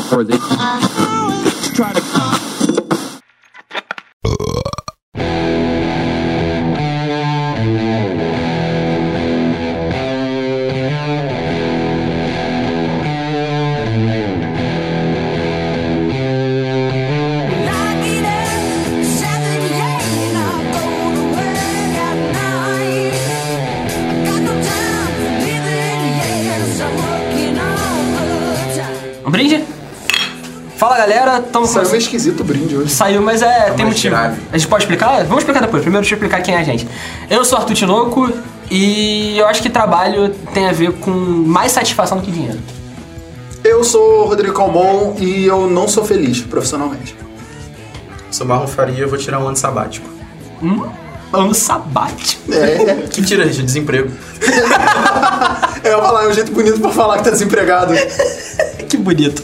for the try to estamos Saiu meio esquisito o brinde hoje. Saiu, mas é, tem mais motivo. grave. A gente pode explicar? Vamos explicar depois. Primeiro deixa eu explicar quem é a gente. Eu sou Arthur Tinoco e eu acho que trabalho tem a ver com mais satisfação do que dinheiro. Eu sou o Rodrigo Calmon e eu não sou feliz profissionalmente. Sou Marlon Faria, eu vou tirar um ano sabático. Hum? Ano sabático. É, Que tira de desemprego. eu ia falar, é um jeito bonito pra falar que tá desempregado. que bonito.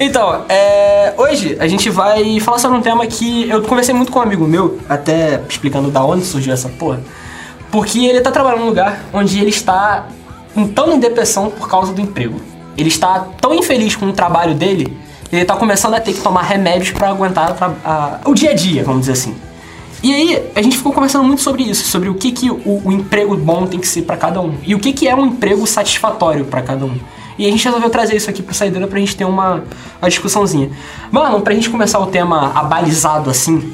Então, é, hoje a gente vai falar sobre um tema que eu conversei muito com um amigo meu, até explicando da onde surgiu essa porra. Porque ele tá trabalhando num lugar onde ele está entrando em depressão por causa do emprego. Ele está tão infeliz com o trabalho dele, ele tá começando a ter que tomar remédios pra aguentar o tra- a- o dia a dia, vamos dizer assim. E aí, a gente ficou conversando muito sobre isso, sobre o que, que o, o emprego bom tem que ser pra cada um. E o que, que é um emprego satisfatório pra cada um. E a gente resolveu trazer isso aqui pro Saideira pra gente ter uma, uma discussãozinha. Mano, pra gente começar o tema abalizado assim, o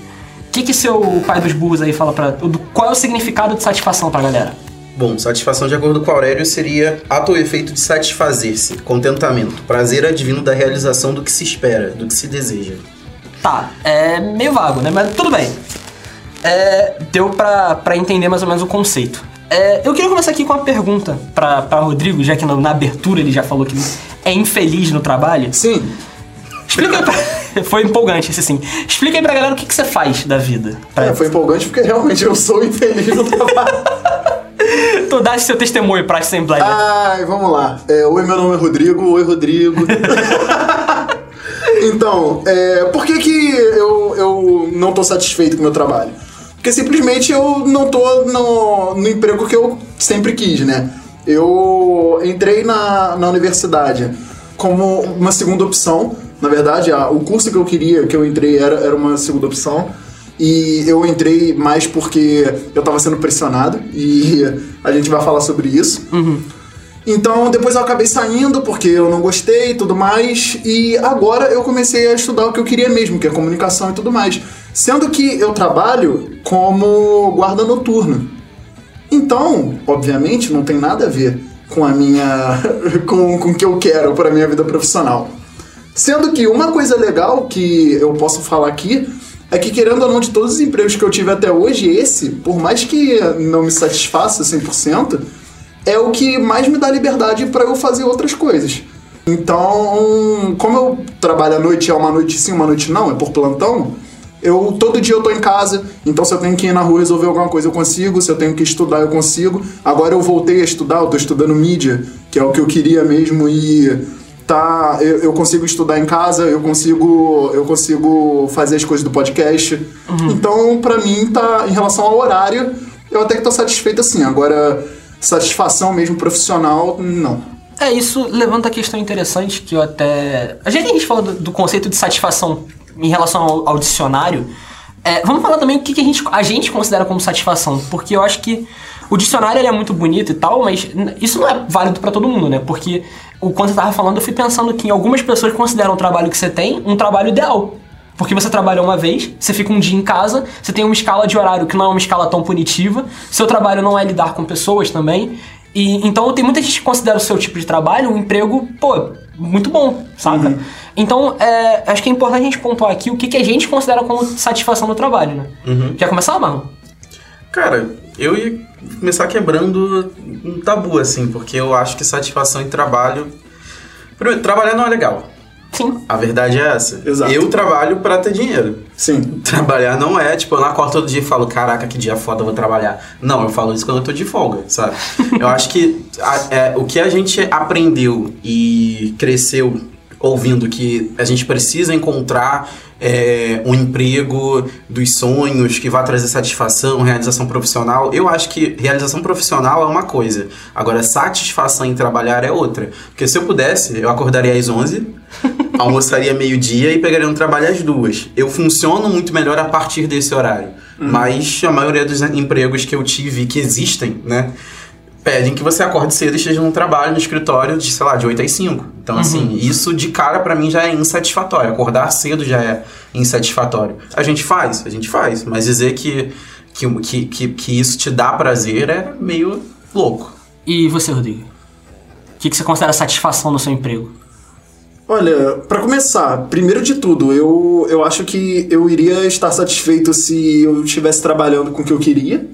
que que seu pai dos burros aí fala pra... Qual é o significado de satisfação pra galera? Bom, satisfação de acordo com Aurélio seria ato ou efeito de satisfazer-se, contentamento, prazer advindo da realização do que se espera, do que se deseja. Tá, é meio vago, né? Mas tudo bem. É, deu pra, pra entender mais ou menos o conceito. É, eu queria começar aqui com uma pergunta pra, pra Rodrigo, já que na, na abertura ele já falou que é infeliz no trabalho. Sim, Explica aí pra... Foi empolgante esse sim. Explica aí pra galera o que, que você faz da vida. Pra... é, foi empolgante porque realmente eu sou infeliz no trabalho. Tu dá seu testemunho pra Assembleia. Ai, vamos lá. É, oi, meu nome é Rodrigo. Oi, Rodrigo. então, é, por que, que eu, eu não tô satisfeito com o meu trabalho? Porque simplesmente eu não tô no, no emprego que eu sempre quis, né? Eu entrei na, na universidade como uma segunda opção. Na verdade, a- o curso que eu queria, que eu entrei, era, era uma segunda opção. E eu entrei mais porque eu tava sendo pressionado. E a gente vai falar sobre isso. Então depois eu acabei saindo porque eu não gostei e tudo mais. E agora eu comecei a estudar o que eu queria mesmo, que é comunicação e tudo mais. Sendo que eu trabalho como guarda noturno. Então, obviamente, não tem nada a ver com a minha. com, com o que eu quero para minha vida profissional. Sendo que uma coisa legal que eu posso falar aqui é que, querendo ou não, de todos os empregos que eu tive até hoje, esse, por mais que não me satisfaça 100%, é o que mais me dá liberdade para eu fazer outras coisas. Então, como eu trabalho à noite, é uma noite sim, uma noite não, é por plantão, eu todo dia eu tô em casa, então se eu tenho que ir na rua resolver alguma coisa eu consigo, se eu tenho que estudar eu consigo. Agora eu voltei a estudar, eu tô estudando mídia, que é o que eu queria mesmo e tá, eu, eu consigo estudar em casa, eu consigo eu consigo fazer as coisas do podcast. Então, pra mim tá em relação ao horário, eu até que tô satisfeito assim. Agora satisfação mesmo profissional, não. É, isso levanta a questão interessante que eu até. A gente, a gente falou do, do conceito de satisfação em relação ao, ao dicionário. É, vamos falar também o que, que a, gente, a gente considera como satisfação, porque eu acho que o dicionário é muito bonito e tal, mas isso não é válido pra todo mundo, né? Porque o, quando você tava falando, eu fui pensando que algumas pessoas consideram o trabalho que você tem um trabalho ideal. Porque você trabalha uma vez, você fica um dia em casa, você tem uma escala de horário que não é uma escala tão punitiva, seu trabalho não é lidar com pessoas também. E então tem muita gente que considera o seu tipo de trabalho um emprego, pô, muito bom, saca? Então, é, acho que é importante a gente pontuar aqui o que, que a gente considera como satisfação no trabalho, né? Quer começar, Marlon? Cara, eu ia começar quebrando um tabu, assim, porque eu acho que satisfação em trabalho. Primeiro, trabalhar não é legal. Sim. A verdade é essa. Exato. Eu trabalho pra ter dinheiro. Sim. Trabalhar não é, tipo, eu não acordo todo dia e falo, caraca, que dia foda eu vou trabalhar. Não, eu falo isso quando eu tô de folga, sabe? eu acho que a- é, o que a gente aprendeu e cresceu ouvindo que a gente precisa encontrar é, um emprego dos sonhos que vai trazer satisfação, realização profissional. Eu acho que realização profissional é uma coisa, agora satisfação em trabalhar é outra. Porque se eu pudesse, eu acordaria às 11, almoçaria meio-dia e pegaria um trabalho às duas. Eu funciono muito melhor a partir desse horário. Mas a maioria dos empregos que eu tive que existem, né? Pedem que você acorde cedo e esteja no trabalho, no escritório, de, sei lá, de 8 às 5. Então, assim, isso de cara para mim já é insatisfatório. Acordar cedo já é insatisfatório. A gente faz, a gente faz, mas dizer que, que, que, que, que isso te dá prazer é meio louco. E você, Rodrigo? O que, que você considera satisfação no seu emprego? Olha, pra começar, primeiro de tudo, eu, eu acho que eu iria estar satisfeito se eu estivesse trabalhando com o que eu queria.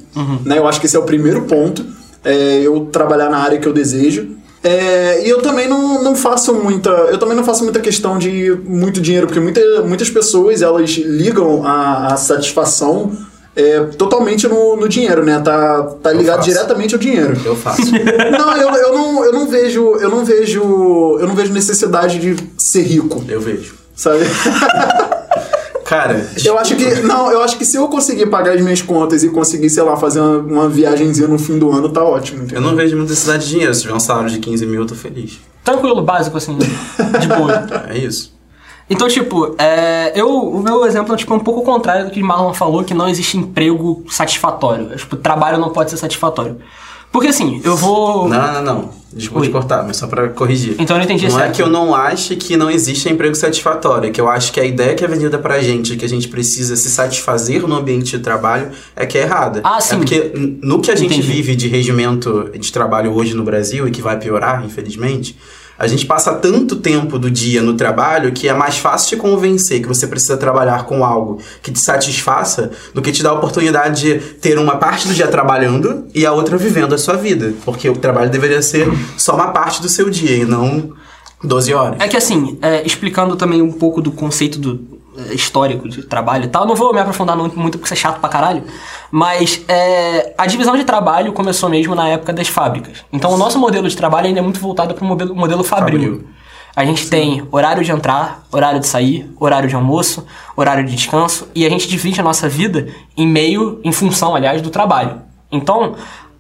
Né? Eu acho que esse é o primeiro ponto. É, eu trabalhar na área que eu desejo. É, e eu também não, não faço muita. Eu também não faço muita questão de muito dinheiro, porque muita, muitas pessoas elas ligam a, a satisfação é, totalmente no, no dinheiro, né? Tá, tá ligado diretamente ao dinheiro. Eu faço. Não, eu, eu não, eu não vejo. Eu não vejo. Eu não vejo necessidade de ser rico, eu vejo. sabe? Cara, Eu acho que. Não, eu acho que se eu conseguir pagar as minhas contas e conseguir, sei lá, fazer uma, uma viagenzinha no fim do ano, tá ótimo. eu Entendeu? não vejo muita necessidade de dinheiro. Se tiver um salário de 15 mil, eu tô feliz. Tranquilo, básico, assim, de boa. É isso. Então, tipo, é, eu, o meu exemplo é tipo, um pouco o contrário do que Marlon falou, que não existe emprego satisfatório. Tipo, trabalho não pode ser satisfatório. Porque assim, eu vou. Não, não, não. Desculpa te cortar, mas só pra corrigir. Então eu não entendi Não é certo. que eu não ache que não existe emprego satisfatório, é que eu acho que a ideia que é vendida pra gente, que a gente precisa se satisfazer no ambiente de trabalho, é que é errada. Ah, sim. É porque no que a gente Entendi. vive de regimento de trabalho hoje no Brasil, e que vai piorar, infelizmente, a gente passa tanto tempo do dia no trabalho que é mais fácil te convencer que você precisa trabalhar com algo que te satisfaça do que te dar a oportunidade de ter uma parte do dia trabalhando e a outra vivendo a sua vida. Porque o trabalho deveria ser só uma parte do seu dia e não 12 horas. É que assim, é, explicando também um pouco do conceito do histórico de trabalho e tal, não vou me aprofundar muito, porque isso é chato pra caralho, mas é, a divisão de trabalho começou mesmo na época das fábricas. Então o nosso modelo de trabalho ainda é muito voltado para o modelo, modelo fabril. Fabril. A gente tem horário de entrar, horário de sair, horário de almoço, horário de descanso, e a gente divide a nossa vida em meio, em função, aliás, do trabalho. Então,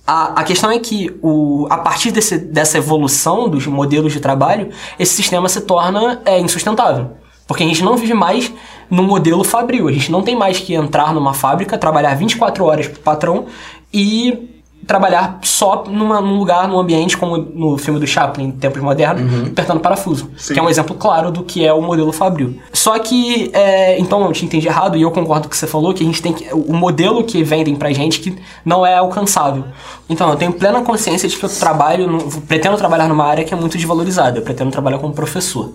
a, a questão é que o, a partir desse, dessa evolução dos modelos de trabalho, esse sistema se torna é, insustentável. Porque a gente não vive mais no modelo fabril. A gente não tem mais que entrar numa fábrica, trabalhar 24 horas pro patrão e trabalhar só numa, num lugar, num ambiente como no filme do Chaplin, em tempos modernos, apertando parafuso. Que é um exemplo claro do que é o modelo fabril. Só que, é, então eu te entendi errado e eu concordo com o que você falou, que a gente tem que. O modelo que vendem pra gente que não é alcançável. Então, eu tenho plena consciência de que eu trabalho, pretendo trabalhar numa área que é muito desvalorizada. Eu pretendo trabalhar como professor.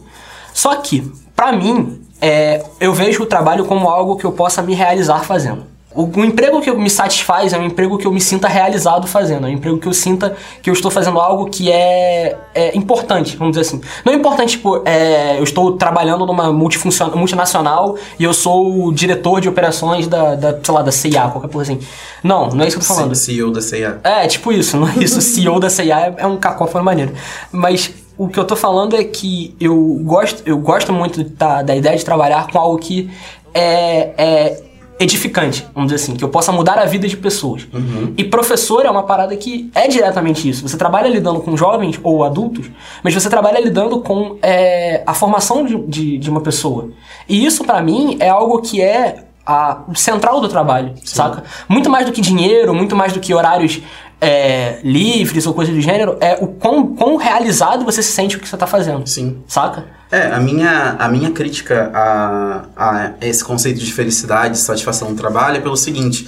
Só que, pra mim, é, eu vejo o trabalho como algo que eu possa me realizar fazendo. O, o emprego que me satisfaz é um emprego que eu me sinta realizado fazendo. É um emprego que eu sinta que eu estou fazendo algo que é, é importante, vamos dizer assim. Não é importante, tipo, é, eu estou trabalhando numa multinacional e eu sou o diretor de operações da, da sei lá, da CIA, qualquer coisa assim. Não, não é isso que eu tô falando. CEO da CIA. É, tipo isso, não é isso. O CEO da CIA é, é um cacófono maneiro. Mas o que eu tô falando é que eu gosto, eu gosto muito da, da ideia de trabalhar com algo que é, é edificante, vamos dizer assim, que eu possa mudar a vida de pessoas. E professor é uma parada que é diretamente isso. Você trabalha lidando com jovens ou adultos, mas você trabalha lidando com é, a formação de, de, de uma pessoa. E isso, pra mim, é algo que é a, o central do trabalho, saca? Muito mais do que dinheiro, muito mais do que horários é, livres ou coisa do gênero, é o quão, quão realizado você se sente o que você tá fazendo. Sim. Saca? É, a minha, a minha crítica a, a esse conceito de felicidade, satisfação no trabalho é pelo seguinte.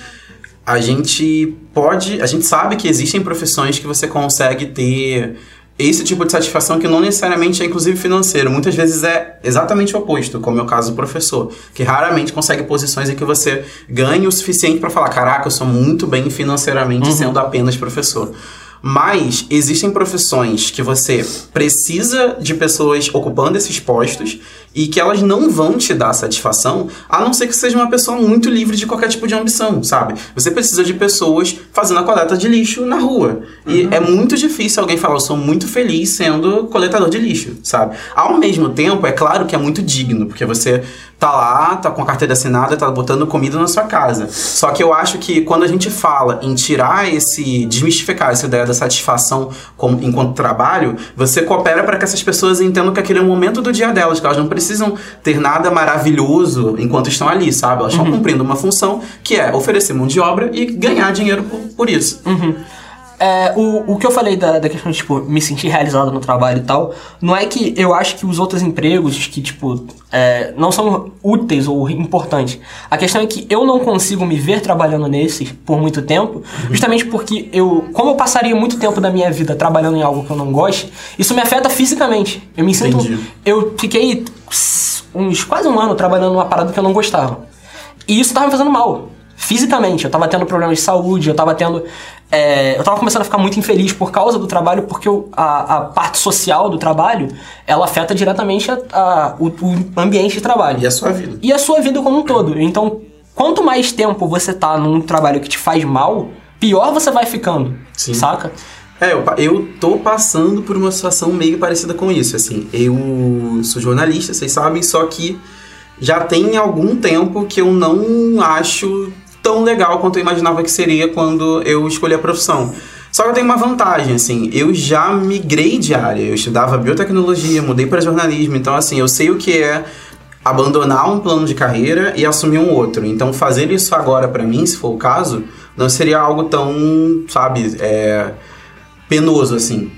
A gente pode. A gente sabe que existem profissões que você consegue ter esse tipo de satisfação que não necessariamente é inclusive financeiro. Muitas vezes é exatamente o oposto, como é o caso do professor, que raramente consegue posições em que você ganha o suficiente para falar: caraca, eu sou muito bem financeiramente sendo apenas professor. Mas existem profissões que você precisa de pessoas ocupando esses postos e que elas não vão te dar satisfação, a não ser que seja uma pessoa muito livre de qualquer tipo de ambição, sabe? Você precisa de pessoas fazendo a coleta de lixo na rua. E Uhum. é muito difícil alguém falar, eu sou muito feliz sendo coletador de lixo, sabe? Ao mesmo tempo, é claro que é muito digno, porque você tá lá, tá com a carteira assinada, tá botando comida na sua casa. Só que eu acho que quando a gente fala em tirar esse, desmistificar essa ideia da satisfação como, enquanto trabalho, você coopera para que essas pessoas entendam que aquele é o momento do dia delas, que elas não precisam ter nada maravilhoso enquanto estão ali, sabe? Elas estão cumprindo uma função que é oferecer mão de obra e ganhar dinheiro por, por isso. É, o, o que eu falei da, da questão de, tipo, me sentir realizado no trabalho e tal, não é que eu acho que os outros empregos que, tipo, é, não são úteis ou importantes. A questão é que eu não consigo me ver trabalhando nesses por muito tempo, justamente porque eu, como eu passaria muito tempo da minha vida trabalhando em algo que eu não gosto, isso me afeta fisicamente. Eu me sinto. Entendi. Eu fiquei uns quase um ano trabalhando numa parada que eu não gostava. E isso tava me fazendo mal. Fisicamente, eu tava tendo problemas de saúde, eu tava tendo. É, eu tava começando a ficar muito infeliz por causa do trabalho, porque eu- a, a parte social do trabalho ela afeta diretamente a- a- o, o ambiente de trabalho. E a sua vida. E a sua vida como um todo. Então, quanto mais tempo você tá num trabalho que te faz mal, pior você vai ficando. Sim. Saca? É, eu, eu tô passando por uma situação meio parecida com isso, assim. Eu sou jornalista, vocês sabem, só que já tem algum tempo que eu não acho tão legal quanto eu imaginava que seria quando eu escolhi a profissão. Só que eu tenho uma vantagem, assim, eu já migrei de área, eu estudava biotecnologia, mudei para jornalismo, então assim, eu sei o que é abandonar um plano de carreira e assumir um outro. Então fazer isso agora pra mim, se for o caso, não seria algo tão, sabe, é, penoso assim.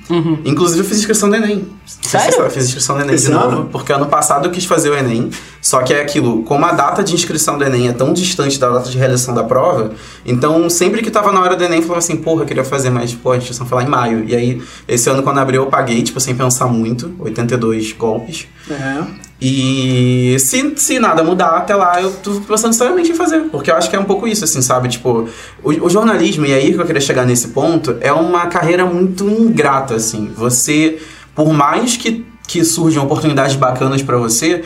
Inclusive eu fiz inscrição do Enem. Sério? Eu fiz inscrição do Enem Esse de novo, ano? porque ano passado eu quis fazer o Enem, só que é aquilo, como a data de inscrição do Enem é tão distante da data de realização da prova, então sempre que tava na hora do Enem eu falava assim, porra, eu queria fazer, mas pô, a inscrição foi lá em maio. E aí, esse ano quando abriu eu paguei, tipo, sem pensar muito, 82 golpes. É. E se, se nada mudar até lá, eu tô pensando seriamente em fazer. Porque eu acho que é um pouco isso, assim, sabe? Tipo, o, o jornalismo, e aí que eu queria chegar nesse ponto, é uma carreira muito ingrata, assim. Você, por mais que, que surjam oportunidades bacanas pra você,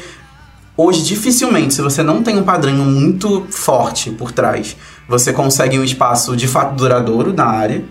hoje dificilmente, se você não tem um padrinho muito forte por trás, você consegue um espaço de fato duradouro na área.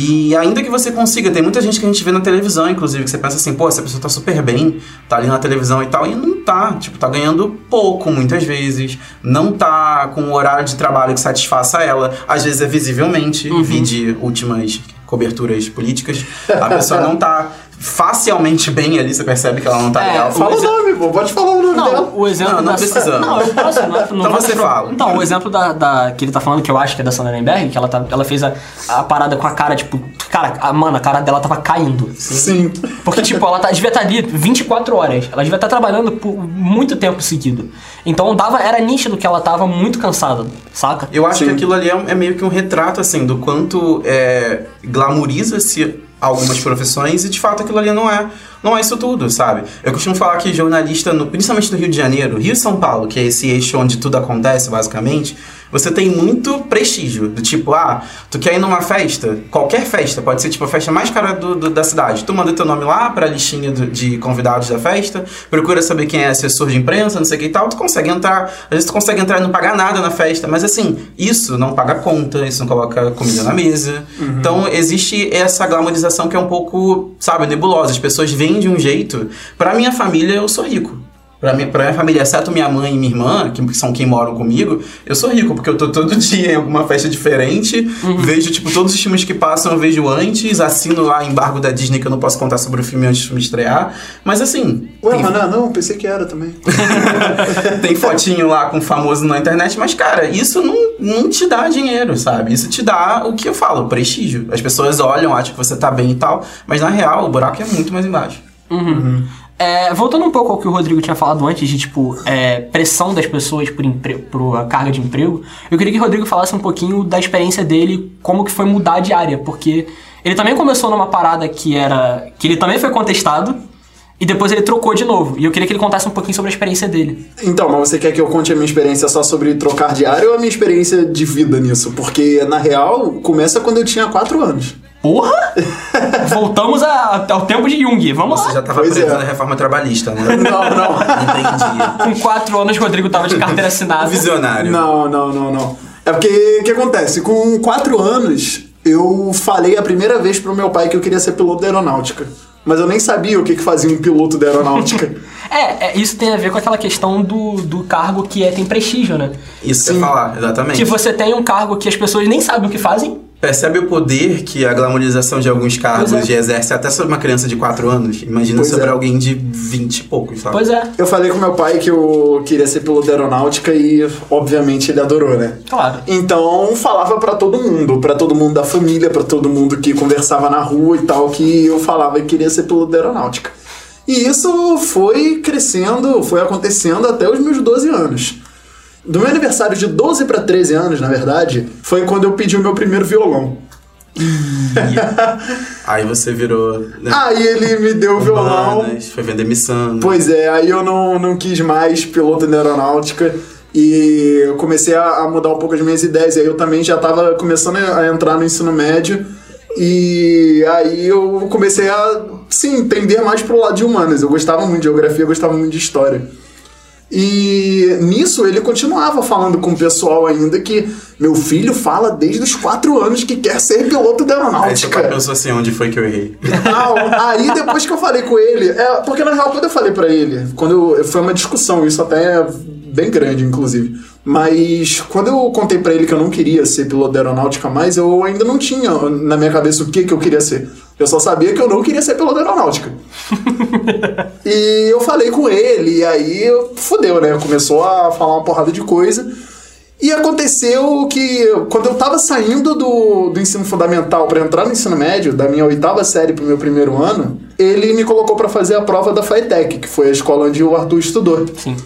E ainda que você consiga, tem muita gente que a gente vê na televisão, inclusive, que você pensa assim, pô, essa pessoa tá super bem, tá ali na televisão e tal, e não tá. Tipo, tá ganhando pouco muitas vezes, não tá com um horário de trabalho que satisfaça ela, às vezes é visivelmente, vi de últimas coberturas políticas, a pessoa não tá facialmente bem ali, você percebe que ela não tá É, legal. Fala o nome, pô. Pode falar o nome Não, dela. o exemplo Não, não da... precisamos. Não, eu posso. Não, não Então você fala. Então, o exemplo da, da- que ele tá falando, que eu acho que é da Sandra que ela, tá, ela fez a, a parada com a cara, tipo... Cara, a, mano, a cara dela tava caindo. Sim. Porque, tipo, ela tá, devia estar ali 24 horas. Ela devia estar trabalhando por muito tempo seguido. Então, dava, era nítido que ela tava muito cansada, saca? Eu acho Sim. que aquilo ali é, é meio que um retrato, assim, do quanto é, glamoriza-se algumas profissões e, de fato, aquilo ali não é, não é isso tudo, sabe? Eu costumo falar que jornalista, no- principalmente no Rio de Janeiro, Rio e São Paulo, que é esse eixo onde tudo acontece, basicamente, você tem muito prestígio. Do tipo, ah, tu quer ir numa festa? Qualquer festa, pode ser tipo a festa mais cara do, do- da cidade. Tu manda teu nome lá pra listinha do- de convidados da festa, procura saber quem é assessor de imprensa, não sei o que e tal, tu consegue entrar. Às vezes tu consegue entrar e não pagar nada na festa, mas assim, isso não paga conta, isso não coloca comida na mesa. Então existe essa glamorização que é um pouco, sabe, nebulosa. As pessoas veem de um jeito. Pra minha família, eu sou rico. Pra minha, pra minha família, exceto minha mãe e minha irmã, que são quem moram comigo, eu sou rico, porque eu tô todo dia em alguma festa diferente, vejo, tipo, todos os filmes que passam eu vejo antes, assino lá embargo da Disney que eu não posso contar sobre o filme antes do filme estrear. Mas assim, Ué, tem, mas não, não, pensei que era também. tem fotinho lá com famoso na internet, mas, cara, isso não, não te dá dinheiro, sabe? Isso te dá o que eu falo, prestígio. As pessoas olham, acham que você tá bem e tal, mas na real o buraco é muito mais embaixo. É, voltando um pouco ao que o Rodrigo tinha falado antes, de tipo, é, pressão das pessoas por, por carga de emprego, eu queria que o Rodrigo falasse um pouquinho da experiência dele, como que foi mudar de área, porque ele também começou numa parada que era. que ele também foi contestado, e depois ele trocou de novo. E eu queria que ele contasse um pouquinho sobre a experiência dele. Então, mas você quer que eu conte a minha experiência só sobre trocar de área ou a minha experiência de vida nisso? Porque, na real, começa quando eu tinha 4 anos. Porra! Voltamos a- ao tempo de Jung. Vamos Você lá. já tava Pois preso é. na reforma trabalhista, né? Não, não. Entendi. Com quatro anos, Rodrigo tava de carteira assinada. Visionário. Não, não, não, não. É porque o que acontece? Com quatro anos, eu falei a primeira vez pro meu pai que eu queria ser piloto da aeronáutica. Mas eu nem sabia o que, que fazia um piloto da aeronáutica. É, é, isso tem a ver com aquela questão do, do cargo que é, tem prestígio, né? Isso que falar, exatamente. Que você tem um cargo que as pessoas nem sabem o que fazem. Percebe o poder que a glamorização de alguns cargos é. exerce até sobre uma criança de 4 anos? Imagina Pois sobre é. alguém de 20 e poucos, sabe? Pois é, eu falei com meu pai que eu queria ser piloto da aeronáutica e, obviamente, ele adorou, né? claro. Então falava pra todo mundo, pra todo mundo da família, pra todo mundo que conversava na rua e tal, que eu falava que queria ser piloto da aeronáutica. E isso foi crescendo, foi acontecendo até os meus 12 anos. Do meu aniversário de 12 pra 13 anos, na verdade, foi quando eu pedi o meu primeiro violão. Aí você virou. Né, Aí ele me deu o violão. foi vender missão. Pois é, aí eu não, não quis mais piloto da aeronáutica e eu comecei a, a mudar um pouco as minhas ideias. E aí eu também já estava começando a entrar no ensino médio e aí eu comecei a, sim, entender mais pro lado de humanas. Eu gostava muito de geografia, eu gostava muito de história. E nisso ele continuava falando com o pessoal ainda que meu filho fala desde os quatro anos que quer ser piloto da Aí aeronáutica. pai pensou assim, onde foi que eu errei? Não, aí depois que eu falei com ele, é, porque na real quando eu falei pra ele, quando eu- foi uma discussão, isso até é bem grande inclusive, mas quando eu contei pra ele que eu não queria ser piloto da aeronáutica mais, eu ainda não tinha na minha cabeça o que que eu queria ser. Eu só sabia que eu não queria ser piloto aeronáutica. e eu falei com ele, e aí fudeu, né? Começou a falar uma porrada de coisa. E aconteceu que quando eu tava saindo do, do ensino fundamental pra entrar no ensino médio, da minha oitava série pro meu primeiro ano, ele me colocou pra fazer a prova da FATEC, que foi a escola onde o Arthur estudou. Sim.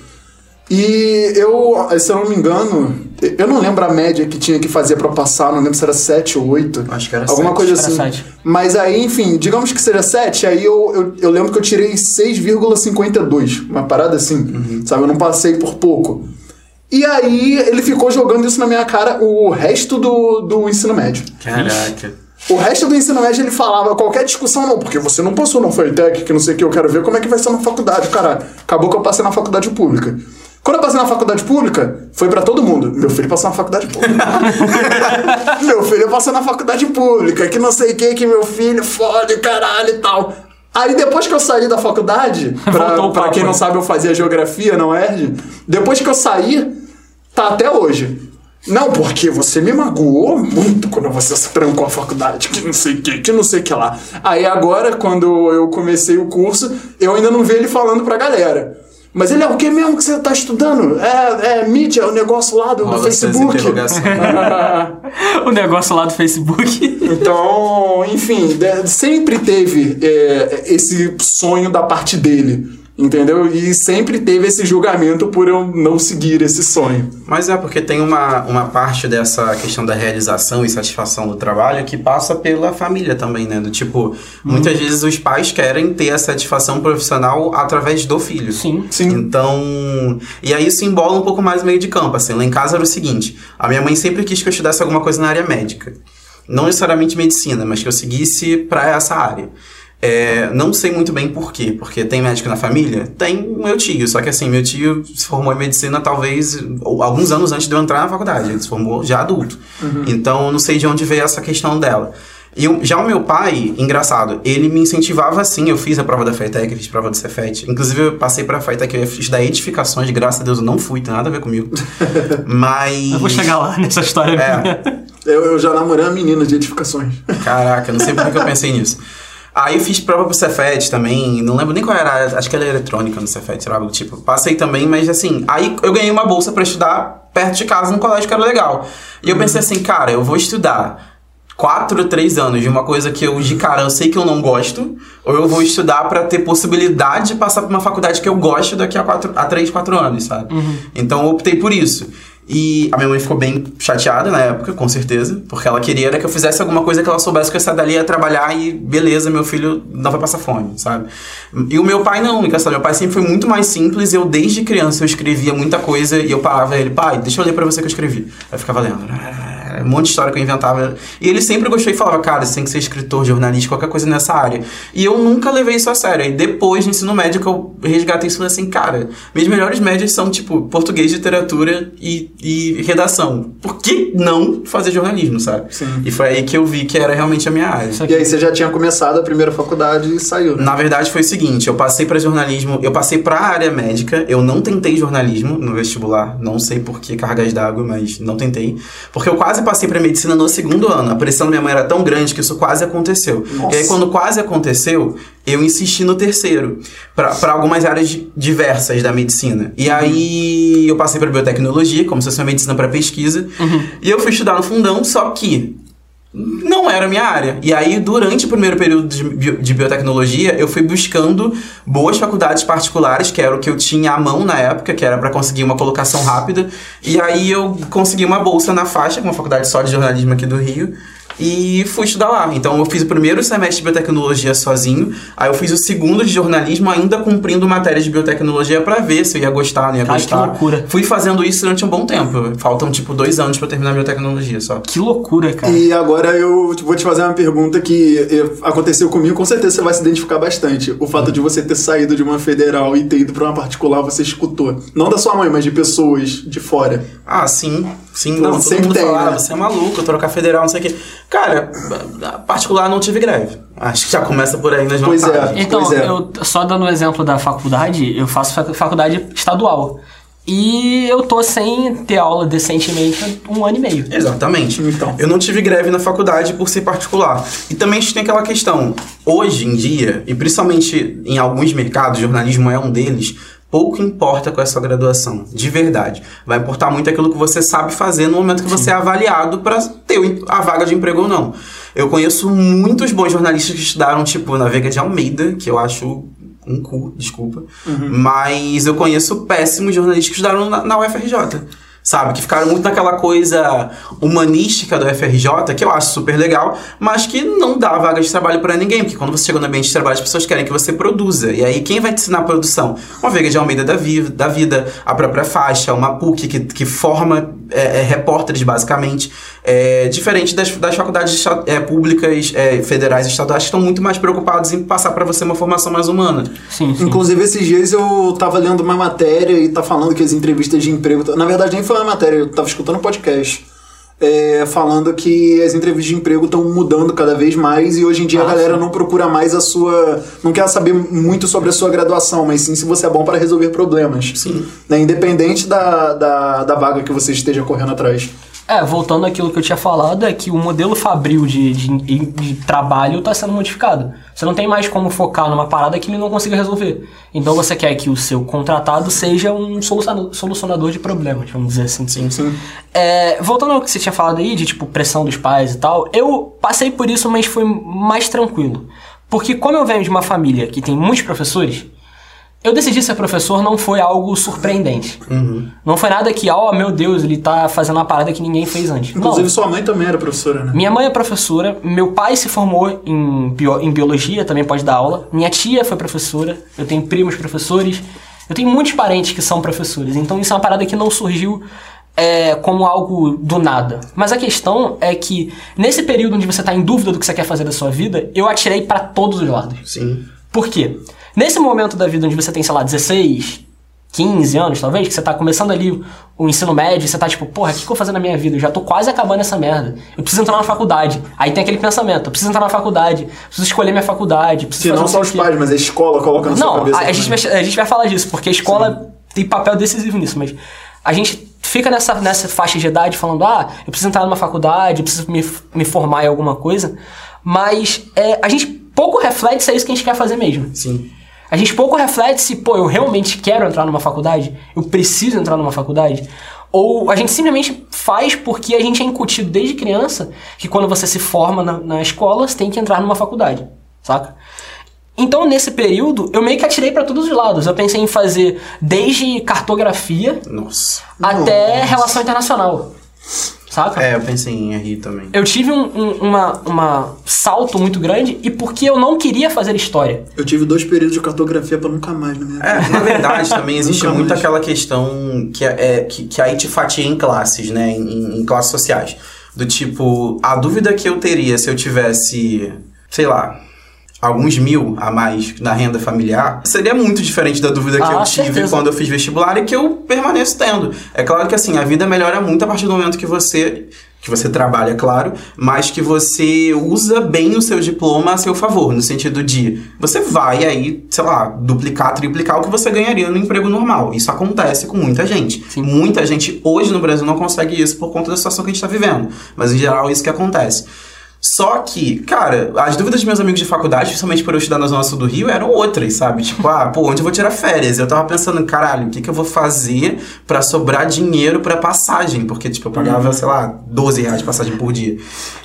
E eu, se eu não me engano, eu não lembro a média que tinha que fazer pra passar, não lembro se era 7 ou 8. Acho que era Alguma sete. coisa Era assim. sete. Mas aí, enfim, digamos que seja 7, aí eu, eu, eu lembro que eu tirei 6,52. Uma parada assim, Uhum. sabe? Eu não passei por pouco. E aí ele ficou jogando isso na minha cara o resto do, do ensino médio. Caraca. O resto do ensino médio ele falava qualquer discussão, não, porque você não passou na FATEC, que não sei o que, eu quero ver como é que vai ser na faculdade, caralho. Acabou que eu passei na faculdade pública. Quando eu passei na faculdade pública, foi pra todo mundo. Meu filho passou na faculdade pública. meu filho passou na faculdade pública, que não sei o que, que meu filho fode, caralho e tal. Aí depois que eu saí da faculdade, pra, pra quem não sabe, eu fazia geografia na UERJ. Depois que eu saí, tá até hoje. Não, porque você me magoou muito quando você se trancou a faculdade, que não sei o que, que não sei o que lá. Aí agora, quando eu comecei o curso, eu ainda não vi ele falando pra galera. Mas ele é o que mesmo que você tá estudando? É, é mídia, é o negócio lá do, do Facebook. o negócio lá do Facebook. Então, enfim, sempre teve é, esse sonho da parte dele, entendeu? E sempre teve esse julgamento por eu não seguir esse sonho. Mas é porque tem uma, uma parte dessa questão da realização e satisfação do trabalho que passa pela família também, né? Do tipo, muitas vezes os pais querem ter a satisfação profissional através do filho. Sim. Sim. Então, e aí isso embola um pouco mais o meio de campo, assim. Lá em casa era o seguinte, a minha mãe sempre quis que eu estudasse alguma coisa na área médica. Não necessariamente medicina, mas que eu seguisse pra essa área. É, não sei muito bem por quê, porque tem médico na família? Tem meu tio, só que assim, meu tio se formou em medicina talvez alguns anos antes de eu entrar na faculdade, ele se formou já adulto. Então, eu não sei de onde veio essa questão dela. E já o meu pai, engraçado, ele me incentivava assim. Eu fiz a prova da FATEC, fiz a prova do Cefet. Inclusive, eu passei pra FATEC, eu ia estudar edificações, graças a Deus eu não fui, tem nada a ver comigo. Mas. Eu vou chegar lá nessa história. É. Eu, eu já namorei uma menina de edificações. Caraca, não sei por que eu pensei nisso. Aí eu fiz prova pro Cefet também, não lembro nem qual era, acho que era eletrônica no Cefet, era algo tipo. Passei também, mas assim, aí eu ganhei uma bolsa pra estudar perto de casa, num colégio que era legal. E eu pensei assim, cara, eu vou estudar quatro, três anos de uma coisa que eu de cara eu sei que eu não gosto, ou eu vou estudar pra ter possibilidade de passar por uma faculdade que eu gosto daqui a, quatro, a três, quatro anos, sabe? Então eu optei por isso. E a minha mãe ficou bem chateada na época, com certeza, porque ela queria era que eu fizesse alguma coisa que ela soubesse que eu ia sair dali ia trabalhar e beleza, meu filho não vai passar fome, sabe? E o meu pai não, meu pai sempre foi muito mais simples, eu desde criança eu escrevia muita coisa e eu parava ele, pai, deixa eu ler pra você que eu escrevi. Aí eu ficava lendo. Um monte de história que eu inventava. E ele sempre gostou e falava, cara, você tem que ser escritor, jornalista, qualquer coisa nessa área. E eu nunca levei isso a sério. E depois, no ensino médio, que eu resgatei isso e falei assim, cara, minhas melhores médias são, tipo, português, literatura e, e redação. Por que não fazer jornalismo, sabe? Sim. E foi aí que eu vi que era realmente a minha área. E aí você já tinha começado a primeira faculdade e saiu, né? Na verdade foi o seguinte, eu passei para jornalismo, eu passei para a área médica, eu não tentei jornalismo no vestibular, não sei por que cargas d'água, mas não tentei, porque eu quase passei para medicina no segundo ano. A pressão da minha mãe era tão grande que isso quase aconteceu. Nossa. E aí quando quase aconteceu, eu insisti no terceiro, para algumas áreas di- diversas da medicina. E aí eu passei para biotecnologia, como se fosse uma medicina para pesquisa, e eu fui estudar no fundão, só que não era a minha área. E aí, durante o primeiro período de, bio- de biotecnologia, eu fui buscando boas faculdades particulares, que era o que eu tinha à mão na época, que era para conseguir uma colocação rápida. E aí eu consegui uma bolsa na faixa, uma faculdade só de jornalismo aqui do Rio. E fui estudar lá. Então eu fiz o primeiro semestre de biotecnologia sozinho. Aí eu fiz o segundo de jornalismo, ainda cumprindo matérias de biotecnologia para ver se eu ia gostar, não ia Ai, que gostar. loucura. Fui fazendo isso durante um bom tempo. Faltam tipo dois anos para terminar biotecnologia só. Que loucura, cara. E agora eu vou te fazer uma pergunta que eh, aconteceu comigo, com certeza você vai se identificar bastante. O fato de você ter saído de uma federal e ter ido pra uma particular, você escutou. Não da sua mãe, mas de pessoas de fora. Ah, sim. Sim, Pô, não, todo sempre mundo tem, fala, né? ah, você é maluco, trocar federal, não sei o quê. Cara, particular não tive greve. Acho que já começa por aí nas Pois é. vantagens. Então, Pois é. eu só dando um exemplo da faculdade, eu faço fac- faculdade estadual. E eu tô sem ter aula decentemente um ano e meio. Exatamente. Então. Eu não tive greve na faculdade por ser particular. E também a gente tem aquela questão, hoje em dia, e principalmente em alguns mercados, jornalismo é um deles, pouco importa com a sua graduação, de verdade. Vai importar muito aquilo que você sabe fazer no momento que você é avaliado para ter a vaga de emprego ou não. Eu conheço muitos bons jornalistas que estudaram, tipo, na Veiga de Almeida, que eu acho um cu, desculpa. Mas eu conheço péssimos jornalistas que estudaram na, na UFRJ. Sabe? Que ficaram muito naquela coisa humanística do UFRJ, que eu acho super legal, mas que não dá vaga de trabalho pra ninguém, porque quando você chega no ambiente de trabalho, as pessoas querem que você produza. E aí, quem vai te ensinar a produção? Uma Veiga de Almeida da, vi- da vida, a própria faixa, uma PUC que, que forma é, é, repórteres, basicamente. É, diferente das, das faculdades é, públicas, é, federais e estaduais, que estão muito mais preocupados em passar pra você uma formação mais humana. Sim, sim. Inclusive, esses dias eu tava lendo uma matéria e tá falando que as entrevistas de emprego. Na verdade, nem foi uma matéria, eu tava escutando um podcast. É, falando que as entrevistas de emprego estão mudando cada vez mais e hoje em dia a Ah, galera não procura mais a sua. não quer saber muito sobre a sua graduação, mas sim se você é bom para resolver problemas. Sim. Né, Independente da, da, da vaga que você esteja correndo atrás. É, voltando àquilo que eu tinha falado, é que o modelo fabril de, de, de trabalho está sendo modificado. Você não tem mais como focar numa parada que ele não consiga resolver. Então você quer que o seu contratado seja um solucionador, de problemas, vamos dizer assim. Sim, sim. É, voltando ao que você tinha falado aí, de tipo pressão dos pais e tal, eu passei por isso, mas foi mais tranquilo. Porque como eu venho de uma família que tem muitos professores, eu decidi ser professor não foi algo surpreendente. Não foi nada que, oh meu Deus, ele tá fazendo uma parada que ninguém fez antes. Inclusive, não. sua mãe também era professora, né? Minha mãe é professora, meu pai se formou em, bio- em biologia, também pode dar aula. Minha tia foi professora, eu tenho primos professores, eu tenho muitos parentes que são professores. Então isso é uma parada que não surgiu é, como algo do nada. Mas a questão é que nesse período onde você tá em dúvida do que você quer fazer da sua vida, eu atirei pra todos os lados. Sim. Por quê? Nesse momento da vida onde você tem, sei lá, 16, 15 anos, talvez, que você tá começando ali o ensino médio, você tá tipo, porra, o que, que eu vou fazer na minha vida? Eu já tô quase acabando essa merda. Eu preciso entrar na faculdade. Aí tem aquele pensamento, eu preciso entrar na faculdade, preciso escolher minha faculdade, preciso não sei só o os pais, mas a escola coloca na sua Não, cabeça. a, a gente vai, a gente vai falar disso, porque a escola tem papel decisivo nisso, mas a gente fica nessa, nessa faixa de idade falando, ah, eu preciso entrar numa faculdade, eu preciso me, me formar em alguma coisa, mas é, a gente pouco reflete se é isso que a gente quer fazer mesmo. Sim. A gente pouco reflete se, pô, eu realmente quero entrar numa faculdade, eu preciso entrar numa faculdade, ou a gente simplesmente faz porque a gente é incutido desde criança que quando você se forma na, na escola, você tem que entrar numa faculdade, saca? Então, nesse período, eu meio que atirei pra todos os lados. Eu pensei em fazer desde cartografia Nossa. até Nossa. relação internacional, saca? É, eu pensei em RI também. Eu tive um, um uma, uma salto muito grande e porque eu não queria fazer história. Eu tive dois períodos de cartografia pra nunca mais na minha vida. É, na verdade, também existe muito mais. aquela questão que, é, que, que aí te fatia em classes, né? Em, em classes sociais. Do tipo, a dúvida que eu teria se eu tivesse, sei lá, alguns mil a mais na renda familiar, seria muito diferente da dúvida que Ah, eu tive certeza. quando eu fiz vestibular e que eu permaneço tendo. É claro que assim, a vida melhora muito a partir do momento que você que você trabalha, claro, mas que você usa bem o seu diploma a seu favor, no sentido de você vai aí, sei lá, duplicar, triplicar o que você ganharia no emprego normal. Isso acontece com muita gente. Muita gente hoje no Brasil não consegue isso por conta da situação que a gente está vivendo, mas em geral é isso que acontece. Só que, cara, as dúvidas dos meus amigos de faculdade, principalmente por eu estudar na Zona Sul do Rio, eram outras, sabe? Tipo, ah, pô, onde eu vou tirar férias? Eu tava pensando, caralho, o que, que eu vou fazer pra sobrar dinheiro pra passagem? Porque, tipo, eu pagava, sei lá, 12 reais de passagem por dia.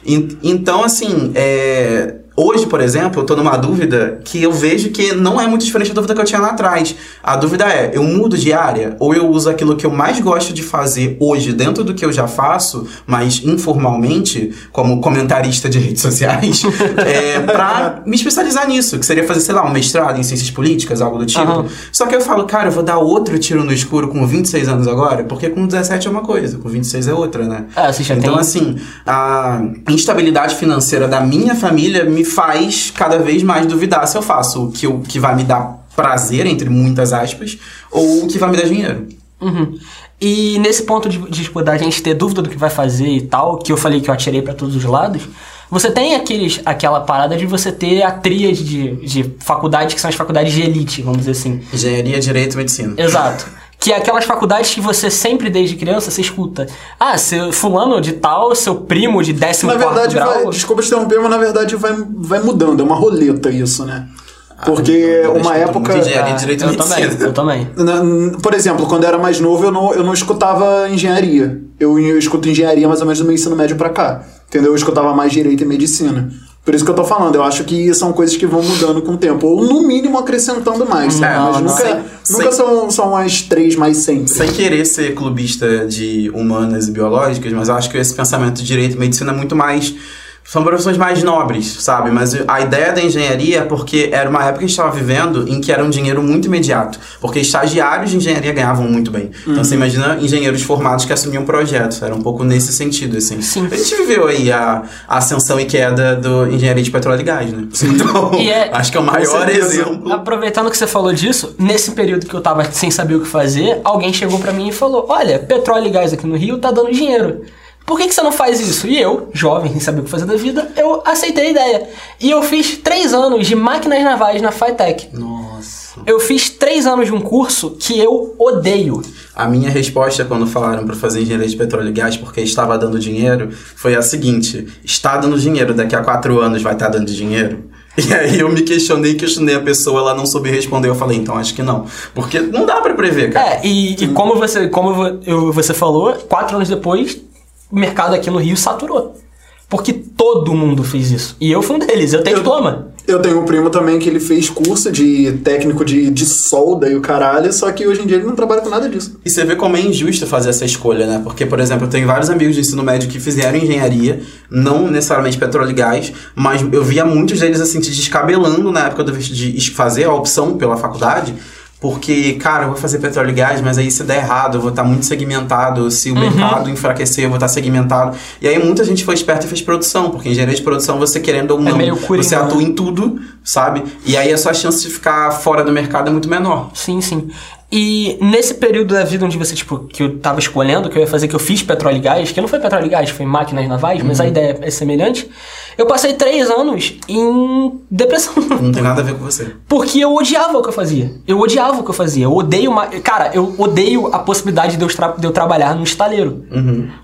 En- Então, assim, é. Hoje, por exemplo, eu tô numa dúvida que eu vejo que não é muito diferente da dúvida que eu tinha lá atrás. A dúvida é, eu mudo de área ou eu uso aquilo que eu mais gosto de fazer hoje dentro do que eu já faço, mas informalmente, como comentarista de redes sociais, é, pra me especializar nisso, que seria fazer, sei lá, um mestrado em ciências políticas, algo do tipo. Aham. Só que eu falo, cara, eu vou dar outro tiro no escuro com 26 anos agora, porque com 17 é uma coisa, com 26 é outra, né? Você já então, tem- assim, a instabilidade financeira da minha família me faz cada vez mais duvidar se eu faço o que, eu, que vai me dar prazer, entre muitas aspas, ou o que vai me dar dinheiro. Uhum. E nesse ponto de, de tipo, da gente ter dúvida do que vai fazer e tal, que eu falei que eu atirei pra todos os lados, você tem aqueles, aquela parada de você ter a tríade de, de faculdades que são as faculdades de elite, vamos dizer assim. Engenharia, Direito e Medicina. Exato. Que é aquelas faculdades que você sempre, desde criança, você escuta. Ah, seu fulano de tal, seu primo de 14 Na verdade, grau. vai, desculpa te interromper, mas na verdade vai, vai mudando, é uma roleta isso, né? Porque eu uma época. engenharia, direito e eu também, eu também. Por exemplo, quando eu era mais novo, eu não, eu não escutava engenharia. Eu, eu escuto engenharia mais ou menos do meu ensino médio pra cá. Entendeu? Eu escutava mais direito e medicina. Por isso que eu tô falando, eu acho que são coisas que vão mudando com o tempo. Ou no mínimo acrescentando mais. Não, Mas nunca, Sem- nunca sem- são, são as três mais sempre. Sem querer ser clubista de humanas e biológicas, mas eu acho que esse pensamento de direito e medicina é muito mais. São profissões mais nobres, sabe? Mas a ideia da engenharia é porque era uma época que a gente estava vivendo em que era um dinheiro muito imediato. Porque estagiários de engenharia ganhavam muito bem. Então você imagina engenheiros formados que assumiam projetos. Era um pouco nesse sentido, assim. Sim. A gente viveu aí a, a ascensão e queda do engenharia de petróleo e gás, né? Então, é- acho que é o maior exemplo. Aproveitando que você falou disso, nesse período que eu tava sem saber o que fazer, alguém chegou pra mim e falou: Olha, petróleo e gás aqui no Rio tá dando dinheiro. Por que, que você não faz isso? E eu, jovem, sem saber o que fazer da vida, eu aceitei a ideia. E eu fiz três anos de máquinas navais na FITEC. Nossa. Eu fiz três anos de um curso que eu odeio. A minha resposta quando falaram para fazer engenharia de petróleo e gás porque estava dando dinheiro foi a seguinte: está dando dinheiro, daqui a quatro anos vai estar dando dinheiro? E aí eu me questionei, questionei a pessoa, ela não soube responder. Eu falei, então acho que não. Porque não dá para prever, cara. É, e, e como, você, como eu- você falou, quatro anos depois, o mercado aqui no Rio saturou. Porque todo mundo fez isso. E eu fui um deles, eu tenho diploma. Eu tenho um primo também que ele fez curso de técnico de, de solda e o caralho, só que hoje em dia ele não trabalha com nada disso. E você vê como é injusto fazer essa escolha, né? Porque, por exemplo, eu tenho vários amigos de ensino médio que fizeram engenharia, não necessariamente petróleo e gás, mas eu via muitos deles assim se descabelando na época do- de fazer a opção pela faculdade. Porque, cara, eu vou fazer petróleo e gás, mas aí se der errado, eu vou estar muito segmentado. Se o Uhum. mercado enfraquecer, eu vou estar segmentado. E aí muita gente foi esperta e fez produção, porque engenharia de produção, você querendo ou não, É meio coringa, você né? atua em tudo, sabe? E aí a sua chance de ficar fora do mercado é muito menor. Sim, sim. E nesse período da vida onde você, tipo, que eu tava escolhendo, que eu ia fazer, que eu fiz petróleo e gás, que não foi petróleo e gás, foi máquinas navais, mas a ideia é semelhante, eu passei três anos em depressão. Não tem nada a ver com você. Porque eu odiava o que eu fazia. Eu odiava o que eu fazia. Eu odeio uma. Cara, eu odeio a possibilidade de eu, tra- de eu trabalhar no estaleiro.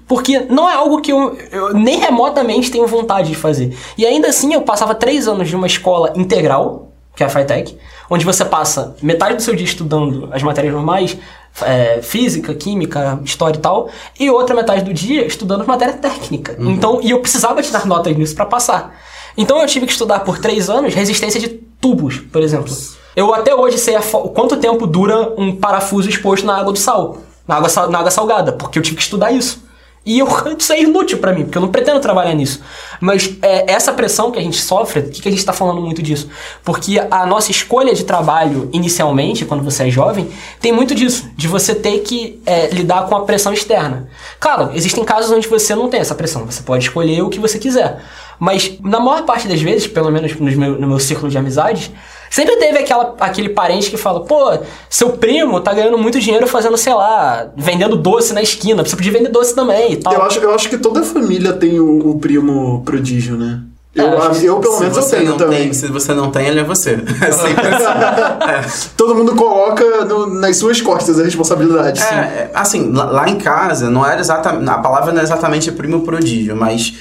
Porque não é algo que eu, eu nem remotamente tenho vontade de fazer. E ainda assim, eu passava três anos de uma escola integral, que é a FITEC, onde você passa metade do seu dia estudando as matérias normais, é, física, química, história e tal, e outra metade do dia estudando matéria técnica. Então, e eu precisava tirar notas nisso pra passar. Então eu tive que estudar por três anos resistência de tubos, por exemplo. Eu até hoje sei quanto tempo dura um parafuso exposto na água do sal, na água, sal- na água salgada, porque eu tive que estudar isso. E eu, isso é inútil pra mim, porque eu não pretendo trabalhar nisso. Mas é, essa pressão que a gente sofre, por que, que a gente tá falando muito disso? Porque a nossa escolha de trabalho, inicialmente, quando você é jovem, tem muito disso, de você ter que é, lidar com a pressão externa. Claro, existem casos onde você não tem essa pressão, você pode escolher o que você quiser. Mas na maior parte das vezes, pelo menos no meu, no meu círculo de amizades, sempre teve aquela, aquele parente que fala: pô, seu primo tá ganhando muito dinheiro fazendo, sei lá, vendendo doce na esquina, você podia vender doce também e tal. Eu acho, eu acho que toda família tem o, o primo prodígio, né? Eu, É, eu pelo menos eu você tenho não também. tem, se você não tem, ele é você. É sempre assim. Todo mundo coloca no- nas suas costas a responsabilidade. É, é, assim, lá, lá em casa, não era exatamente. A palavra não é exatamente primo prodígio, mas.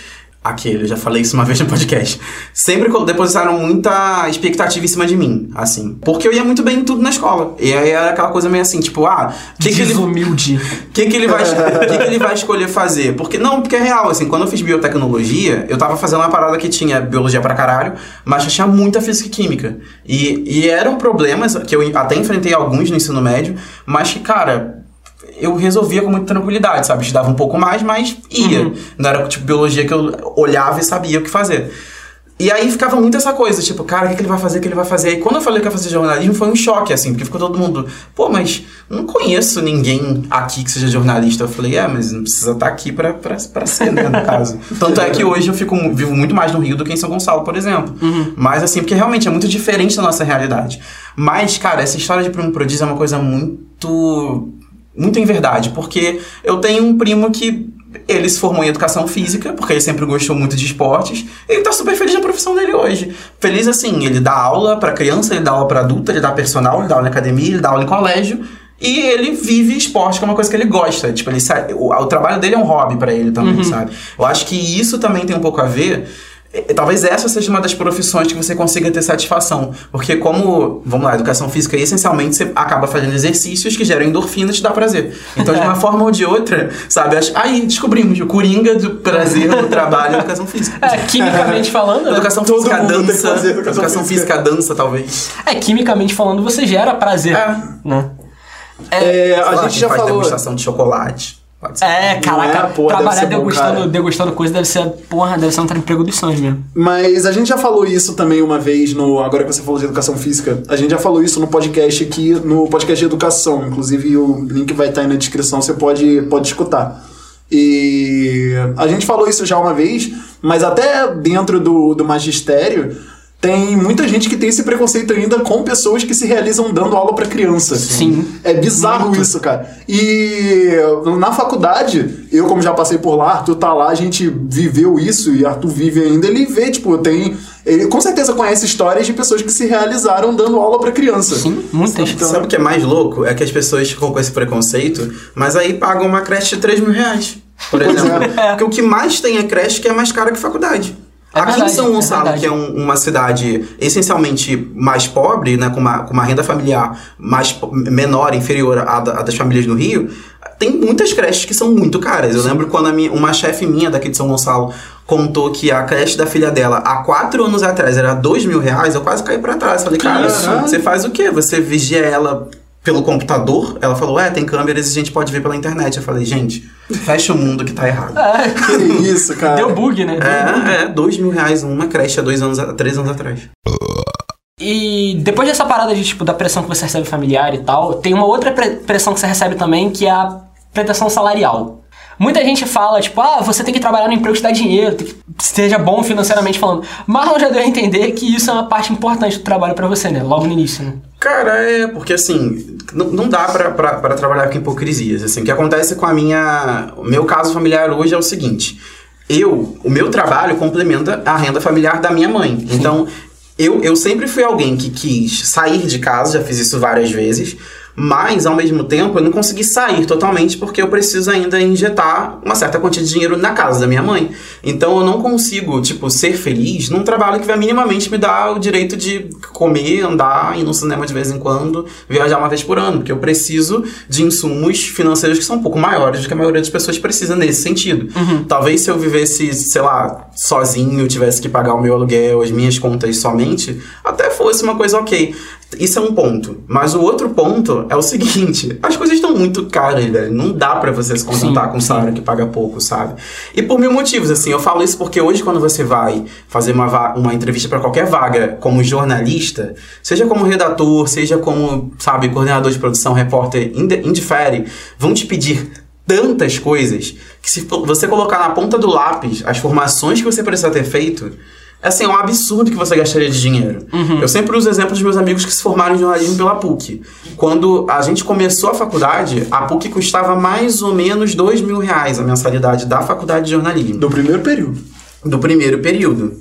Aquele, eu já falei isso uma vez no podcast. Sempre depositaram muita expectativa em cima de mim, assim. Porque eu ia muito bem em tudo na escola. E aí era aquela coisa meio assim, tipo, ah, o que. Desumilde. O que, que, ele vai, que, que ele vai escolher fazer? Porque, não, porque é real, assim, quando eu fiz biotecnologia, eu tava fazendo uma parada que tinha biologia pra caralho, mas tinha muita física e química. E, e eram problemas que eu até enfrentei alguns no ensino médio, mas que, cara, eu resolvia com muita tranquilidade, sabe? Estudava um pouco mais, mas ia. Não era tipo biologia que eu olhava e sabia o que fazer. E aí ficava muito essa coisa, tipo, cara, o que, que ele vai fazer, o que ele vai fazer? E quando eu falei que ia fazer jornalismo, foi um choque, assim, porque ficou todo mundo, pô, mas não conheço ninguém aqui que seja jornalista. Eu falei, é, mas não precisa estar aqui pra, pra, pra ser, né, no caso. Tanto é que hoje eu fico, vivo muito mais no Rio do que em São Gonçalo, por exemplo. Mas, assim, porque realmente é muito diferente da nossa realidade. Mas, cara, essa história de primo prodígio é uma coisa muito muito em verdade, porque eu tenho um primo que ele se formou em educação física, porque ele sempre gostou muito de esportes, e ele tá super feliz na profissão dele hoje. Feliz assim, ele dá aula pra criança, ele dá aula pra adulta, ele dá personal, ele dá aula na academia, ele dá aula em colégio, e ele vive esporte, que é uma coisa que ele gosta. Tipo, ele sai, o, o trabalho dele é um hobby pra ele também, sabe? Eu acho que isso também tem um pouco a ver Talvez essa seja uma das profissões que você consiga ter satisfação. Porque como, vamos lá, educação física, essencialmente você acaba fazendo exercícios que geram endorfina e te dá prazer. Então, de uma forma ou de outra, sabe? Aí descobrimos o coringa do prazer no trabalho é educação física. É, quimicamente falando, né? Educação Todo física, mundo tem que dança. fazer educação Educação física. física, dança, talvez. É, quimicamente falando, você gera prazer. É. Né? É, a lá, gente já faz falou. degustação de chocolate. Ser. É, caraca, É, deve trabalhar bom, degustando, cara. degustando coisa deve ser, porra, deve ser um emprego dos sonhos mesmo. Mas a gente já falou isso também uma vez no. Agora que você falou de educação física, a gente já falou isso no podcast aqui, no podcast de educação. Inclusive o link vai estar aí na descrição, você pode, pode escutar. E a gente falou isso já uma vez, mas até dentro do, do magistério tem muita gente que tem esse preconceito ainda com pessoas que se realizam dando aula pra criança. Sim. É bizarro isso, cara. E na faculdade, eu como já passei por lá, Arthur tá lá, a gente viveu isso e Arthur vive ainda, ele vê, tipo, tem... Ele com certeza conhece histórias de pessoas que se realizaram dando aula pra criança. Sim, muitas. Então- Sabe o que é mais louco? É que as pessoas ficam com esse preconceito, mas aí pagam uma creche de 3 mil reais, por exemplo. é. Porque o que mais tem é creche que é mais cara que faculdade. É Aqui verdade, em São é Gonçalo, verdade. que é um- uma cidade essencialmente mais pobre, né, com, uma, com uma renda familiar mais menor, inferior à, da- à das famílias do Rio, tem muitas creches que são muito caras. Eu lembro quando minha- uma chefe minha daqui de São Gonçalo contou que a creche da filha dela, há quatro anos atrás, era dois mil reais, eu quase caí pra trás. Falei, cara, você faz o quê? Você vigia ela pelo computador? Ela falou, é, tem câmeras e a gente pode ver pela internet. Eu falei, gente, fecha o mundo que tá errado. Que isso, cara. Deu bug, né? Deu bug. É, é, dois mil reais uma creche há dois anos, a- três anos atrás. E depois dessa parada de, tipo, da pressão que você recebe familiar e tal, tem uma outra pre- pressão que você recebe também, que é a pretensão salarial. Muita gente fala, tipo, ah, você tem que trabalhar no emprego que te dá dinheiro, tem que seja bom financeiramente falando. Marlon já deu a entender que isso é uma parte importante do trabalho pra você, né? Logo no início, né? Cara, é porque assim, não, não dá pra trabalhar com hipocrisias. Assim, o que acontece com a minha. O meu caso familiar hoje é o seguinte: eu, o meu trabalho complementa a renda familiar da minha mãe. Então, eu, eu sempre fui alguém que quis sair de casa, já fiz isso várias vezes. Mas, ao mesmo tempo, eu não consegui sair totalmente porque eu preciso ainda injetar uma certa quantia de dinheiro na casa da minha mãe. Então, eu não consigo, tipo, ser feliz num trabalho que vai minimamente me dar o direito de comer, andar, ir no cinema de vez em quando, viajar uma vez por ano. Porque eu preciso de insumos financeiros que são um pouco maiores do que a maioria das pessoas precisa nesse sentido. Talvez se eu vivesse, sei lá, sozinho, tivesse que pagar o meu aluguel, as minhas contas somente, até fosse uma coisa ok. Isso é um ponto. Mas o outro ponto é o seguinte: as coisas estão muito caras, velho. Não dá pra você se contentar Sim, com um salário que paga pouco, sabe? E por mil motivos, assim. Eu falo isso porque hoje, quando você vai fazer uma, uma entrevista pra qualquer vaga como jornalista, seja como redator, seja como, sabe, coordenador de produção, repórter, indifere, vão te pedir tantas coisas que se você colocar na ponta do lápis as formações que você precisa ter feito, assim, é um absurdo que você gastaria de dinheiro. Eu sempre uso exemplos dos meus amigos que se formaram em jornalismo pela PUC. Quando a gente começou a faculdade, a PUC custava mais ou menos dois mil reais a mensalidade da faculdade de jornalismo Do primeiro período. do primeiro período.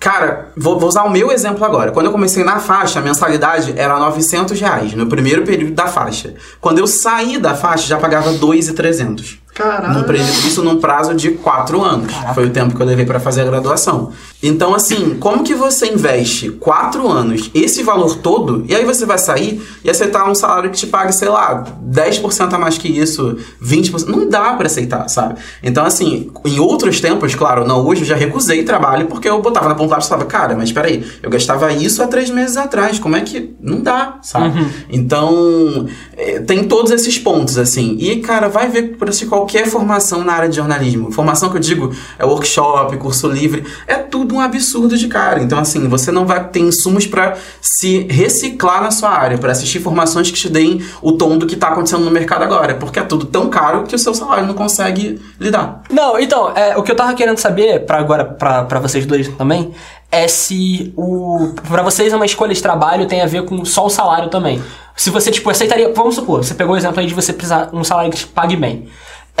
Cara, vou, vou usar o meu exemplo agora. Quando eu comecei na faixa, a mensalidade era 900 reais, no primeiro período da faixa. Quando eu saí da faixa, já pagava 2,300. Caralho. Isso num prazo de quatro anos. Foi o tempo que eu levei pra fazer a graduação. Então, assim, como que você investe quatro anos esse valor todo e aí você vai sair e aceitar um salário que te pague, sei lá, 10% a mais que isso, 20%? Não dá pra aceitar, sabe? Então, assim, em outros tempos, claro, não, hoje eu já recusei trabalho porque eu botava na ponta do lápis e falava, cara, mas peraí, eu gastava isso há três meses atrás, como é que. Não dá, sabe? Então, é, tem todos esses pontos, assim. E, cara, vai ver por assim, qualquer formação na área de jornalismo. Formação que eu digo é workshop, curso livre, é tudo um absurdo de cara. Então, assim, você não vai ter insumos pra se reciclar na sua área, pra assistir formações que te deem o tom do que tá acontecendo no mercado agora. Porque é tudo tão caro que o seu salário não consegue lidar. Não, então, é, o que eu tava querendo saber, pra agora, pra vocês dois também, é se o. Pra vocês uma escolha de trabalho tem a ver com só o salário também. Se você, tipo, aceitaria. Vamos supor, você pegou o exemplo aí de você precisar um salário que te pague bem.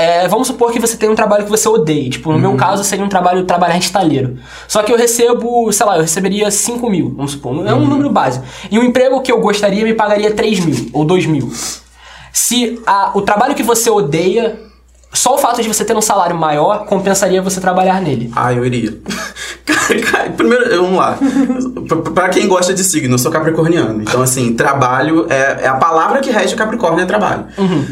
É, vamos supor que você tem um trabalho que você odeia. Tipo, no meu caso seria um trabalho trabalhar estaleiro. Só que eu recebo, sei lá, eu receberia 5 mil, vamos supor. É um número base. E um emprego que eu gostaria me pagaria 3 mil ou 2 mil. Se a- o trabalho que você odeia, só o fato de você ter um salário maior compensaria você trabalhar nele. Ah, eu iria. Cara, cara, Primeiro, vamos lá. P- Pra quem gosta de signo, eu sou capricorniano. Então, assim, trabalho é, é a palavra que rege o Capricórnio é trabalho.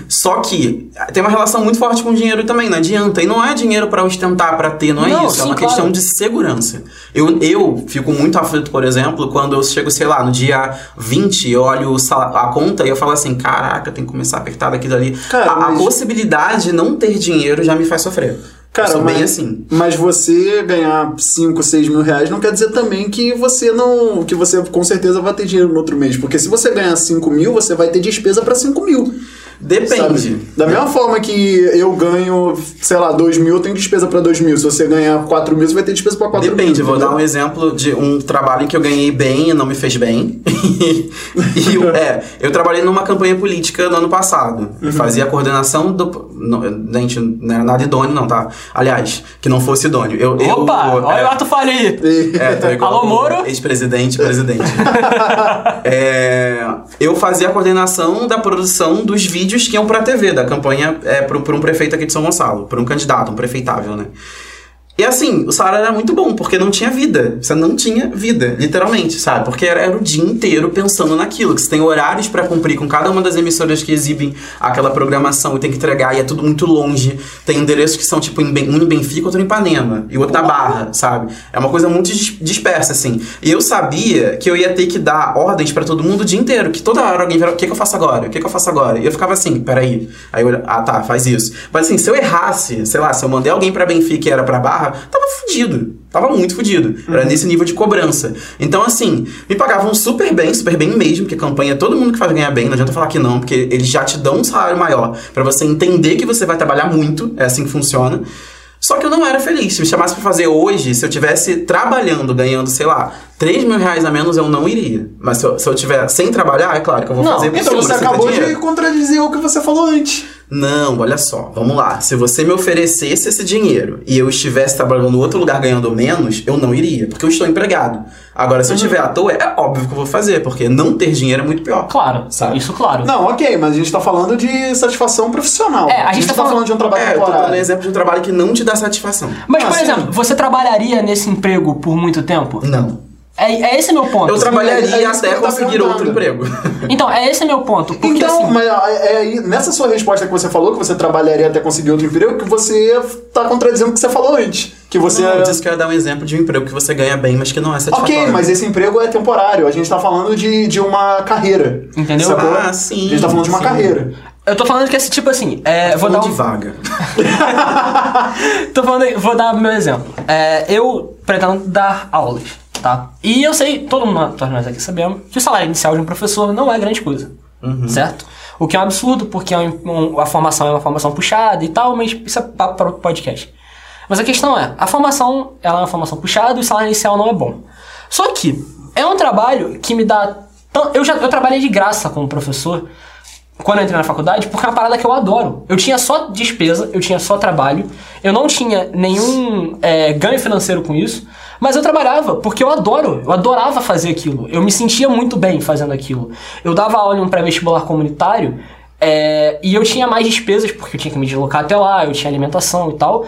Só que tem uma relação muito forte com dinheiro também, não adianta. E não é dinheiro pra ostentar, pra ter, não é Não, isso. é sim, uma claro. questão de segurança. Eu, eu fico muito aflito, por exemplo, quando eu chego, sei lá, no dia 20, eu olho a conta e eu falo assim: caraca, tem que começar a apertar daqui e dali. Cara, a, a possibilidade de não ter dinheiro já me faz sofrer. Cara, eu sou mas, bem assim. mas você ganhar 5, 6 mil reais não quer dizer também que você não. que você com certeza vai ter dinheiro no outro mês. Porque se você ganhar 5 mil, você vai ter despesa pra 5 mil. Depende. sabe? Da mesma forma que eu ganho, sei lá, 2 mil, eu tenho despesa pra 2 mil. Se você ganhar 4 mil, você vai ter despesa pra 4 mil. Depende, vou dar um exemplo de um trabalho em que eu ganhei bem e não me fez bem. e eu, é, eu trabalhei numa campanha política no ano passado. Uhum. Eu fazia a coordenação do. Não, gente, não era nada idôneo, não, tá? Aliás, que não fosse idôneo. Eu, eu- Opa! olha é, o ato falha aí! é, tô igual Alô, Moro? Ex-presidente, presidente. É, eu fazia a coordenação da produção dos vídeos que iam pra TV, da campanha é, por um prefeito aqui de São Gonçalo, por um candidato, um prefeitável, né? E assim, o salário era muito bom, porque não tinha vida. Você não tinha vida, literalmente, sabe? Porque era, era o dia inteiro pensando naquilo. Que você tem horários pra cumprir com cada uma das emissoras que exibem aquela programação e tem que entregar, e é tudo muito longe. Tem endereços que são, tipo, um em Benfica, outro em Ipanema, e outro na Barra, sabe? É uma coisa muito dis- dispersa, assim. E eu sabia que eu ia ter que dar ordens pra todo mundo o dia inteiro, que toda hora alguém virava, o que, que eu faço agora? O que, que eu faço agora? E eu ficava assim, peraí. Aí eu, ah, tá, faz isso. Mas assim, se eu errasse, sei lá, se eu mandei alguém pra Benfica e era pra Barra, tava fudido. Tava muito fudido. Era nesse nível de cobrança. Então, assim, me pagavam super bem, super bem mesmo, porque campanha todo mundo que faz ganhar bem, não adianta falar que não, porque eles já te dão um salário maior pra você entender que você vai trabalhar muito, é assim que funciona. Só que eu não era feliz. Se me chamasse pra fazer hoje, se eu tivesse trabalhando, ganhando, sei lá, 3 mil reais a menos, eu não iria. Mas se eu, se eu tiver sem trabalhar, é claro que eu vou Não, fazer Então você acabou de contradizer o que você falou antes. Não, olha só, vamos lá. Se você me oferecesse esse dinheiro e eu estivesse trabalhando em outro lugar ganhando menos, eu não iria, porque eu estou empregado. Agora, se eu estiver à toa, é óbvio que eu vou fazer, porque não ter dinheiro é muito pior. Claro, Sabe? isso claro. Não, ok, mas a gente tá falando de satisfação profissional. É, a gente tá tá falando- falando de um trabalho É, eu tô dando exemplo de um trabalho que não te dá satisfação. Mas, Ah, por sim. exemplo, você trabalharia nesse emprego por muito tempo? Não. É, é esse meu ponto. Eu trabalharia é que até conseguir outro emprego. Então, é esse meu ponto. Porque Então, assim, mas é aí, nessa sua resposta que você falou, que você trabalharia até conseguir outro emprego, que você tá contradizendo o que você falou antes. que você... Não, eu disse que eu ia dar um exemplo de um emprego que você ganha bem, mas que não é satisfatório. Ok, mas esse emprego é temporário. A gente tá falando de, de uma carreira. Entendeu? Sacou? Ah, sim, A gente tá falando de uma sim. carreira. Eu tô falando que esse tipo assim, é, vou dar Falando um, de vaga. Tô falando, vou dar meu exemplo. É, eu pretendo dar aulas, tá? E eu sei, todo mundo, todos nós aqui sabemos, que o salário inicial de um professor não é grande coisa, certo? O que é um absurdo, porque é um- um- a formação é uma formação puxada e tal, mas isso é papo para outro podcast. Mas a questão é, a formação, ela é uma formação puxada e o salário inicial não é bom. Só que é um trabalho que me dá... Eu já eu trabalhei de graça como professor quando eu entrei na faculdade, porque é uma parada que eu adoro. Eu tinha só despesa, eu tinha só trabalho, eu não tinha nenhum é, ganho financeiro com isso, mas eu trabalhava, porque eu adoro, eu adorava fazer aquilo. Eu me sentia muito bem fazendo aquilo. Eu dava aula em um pré-vestibular comunitário, é, e eu tinha mais despesas, porque eu tinha que me deslocar até lá, eu tinha alimentação e tal.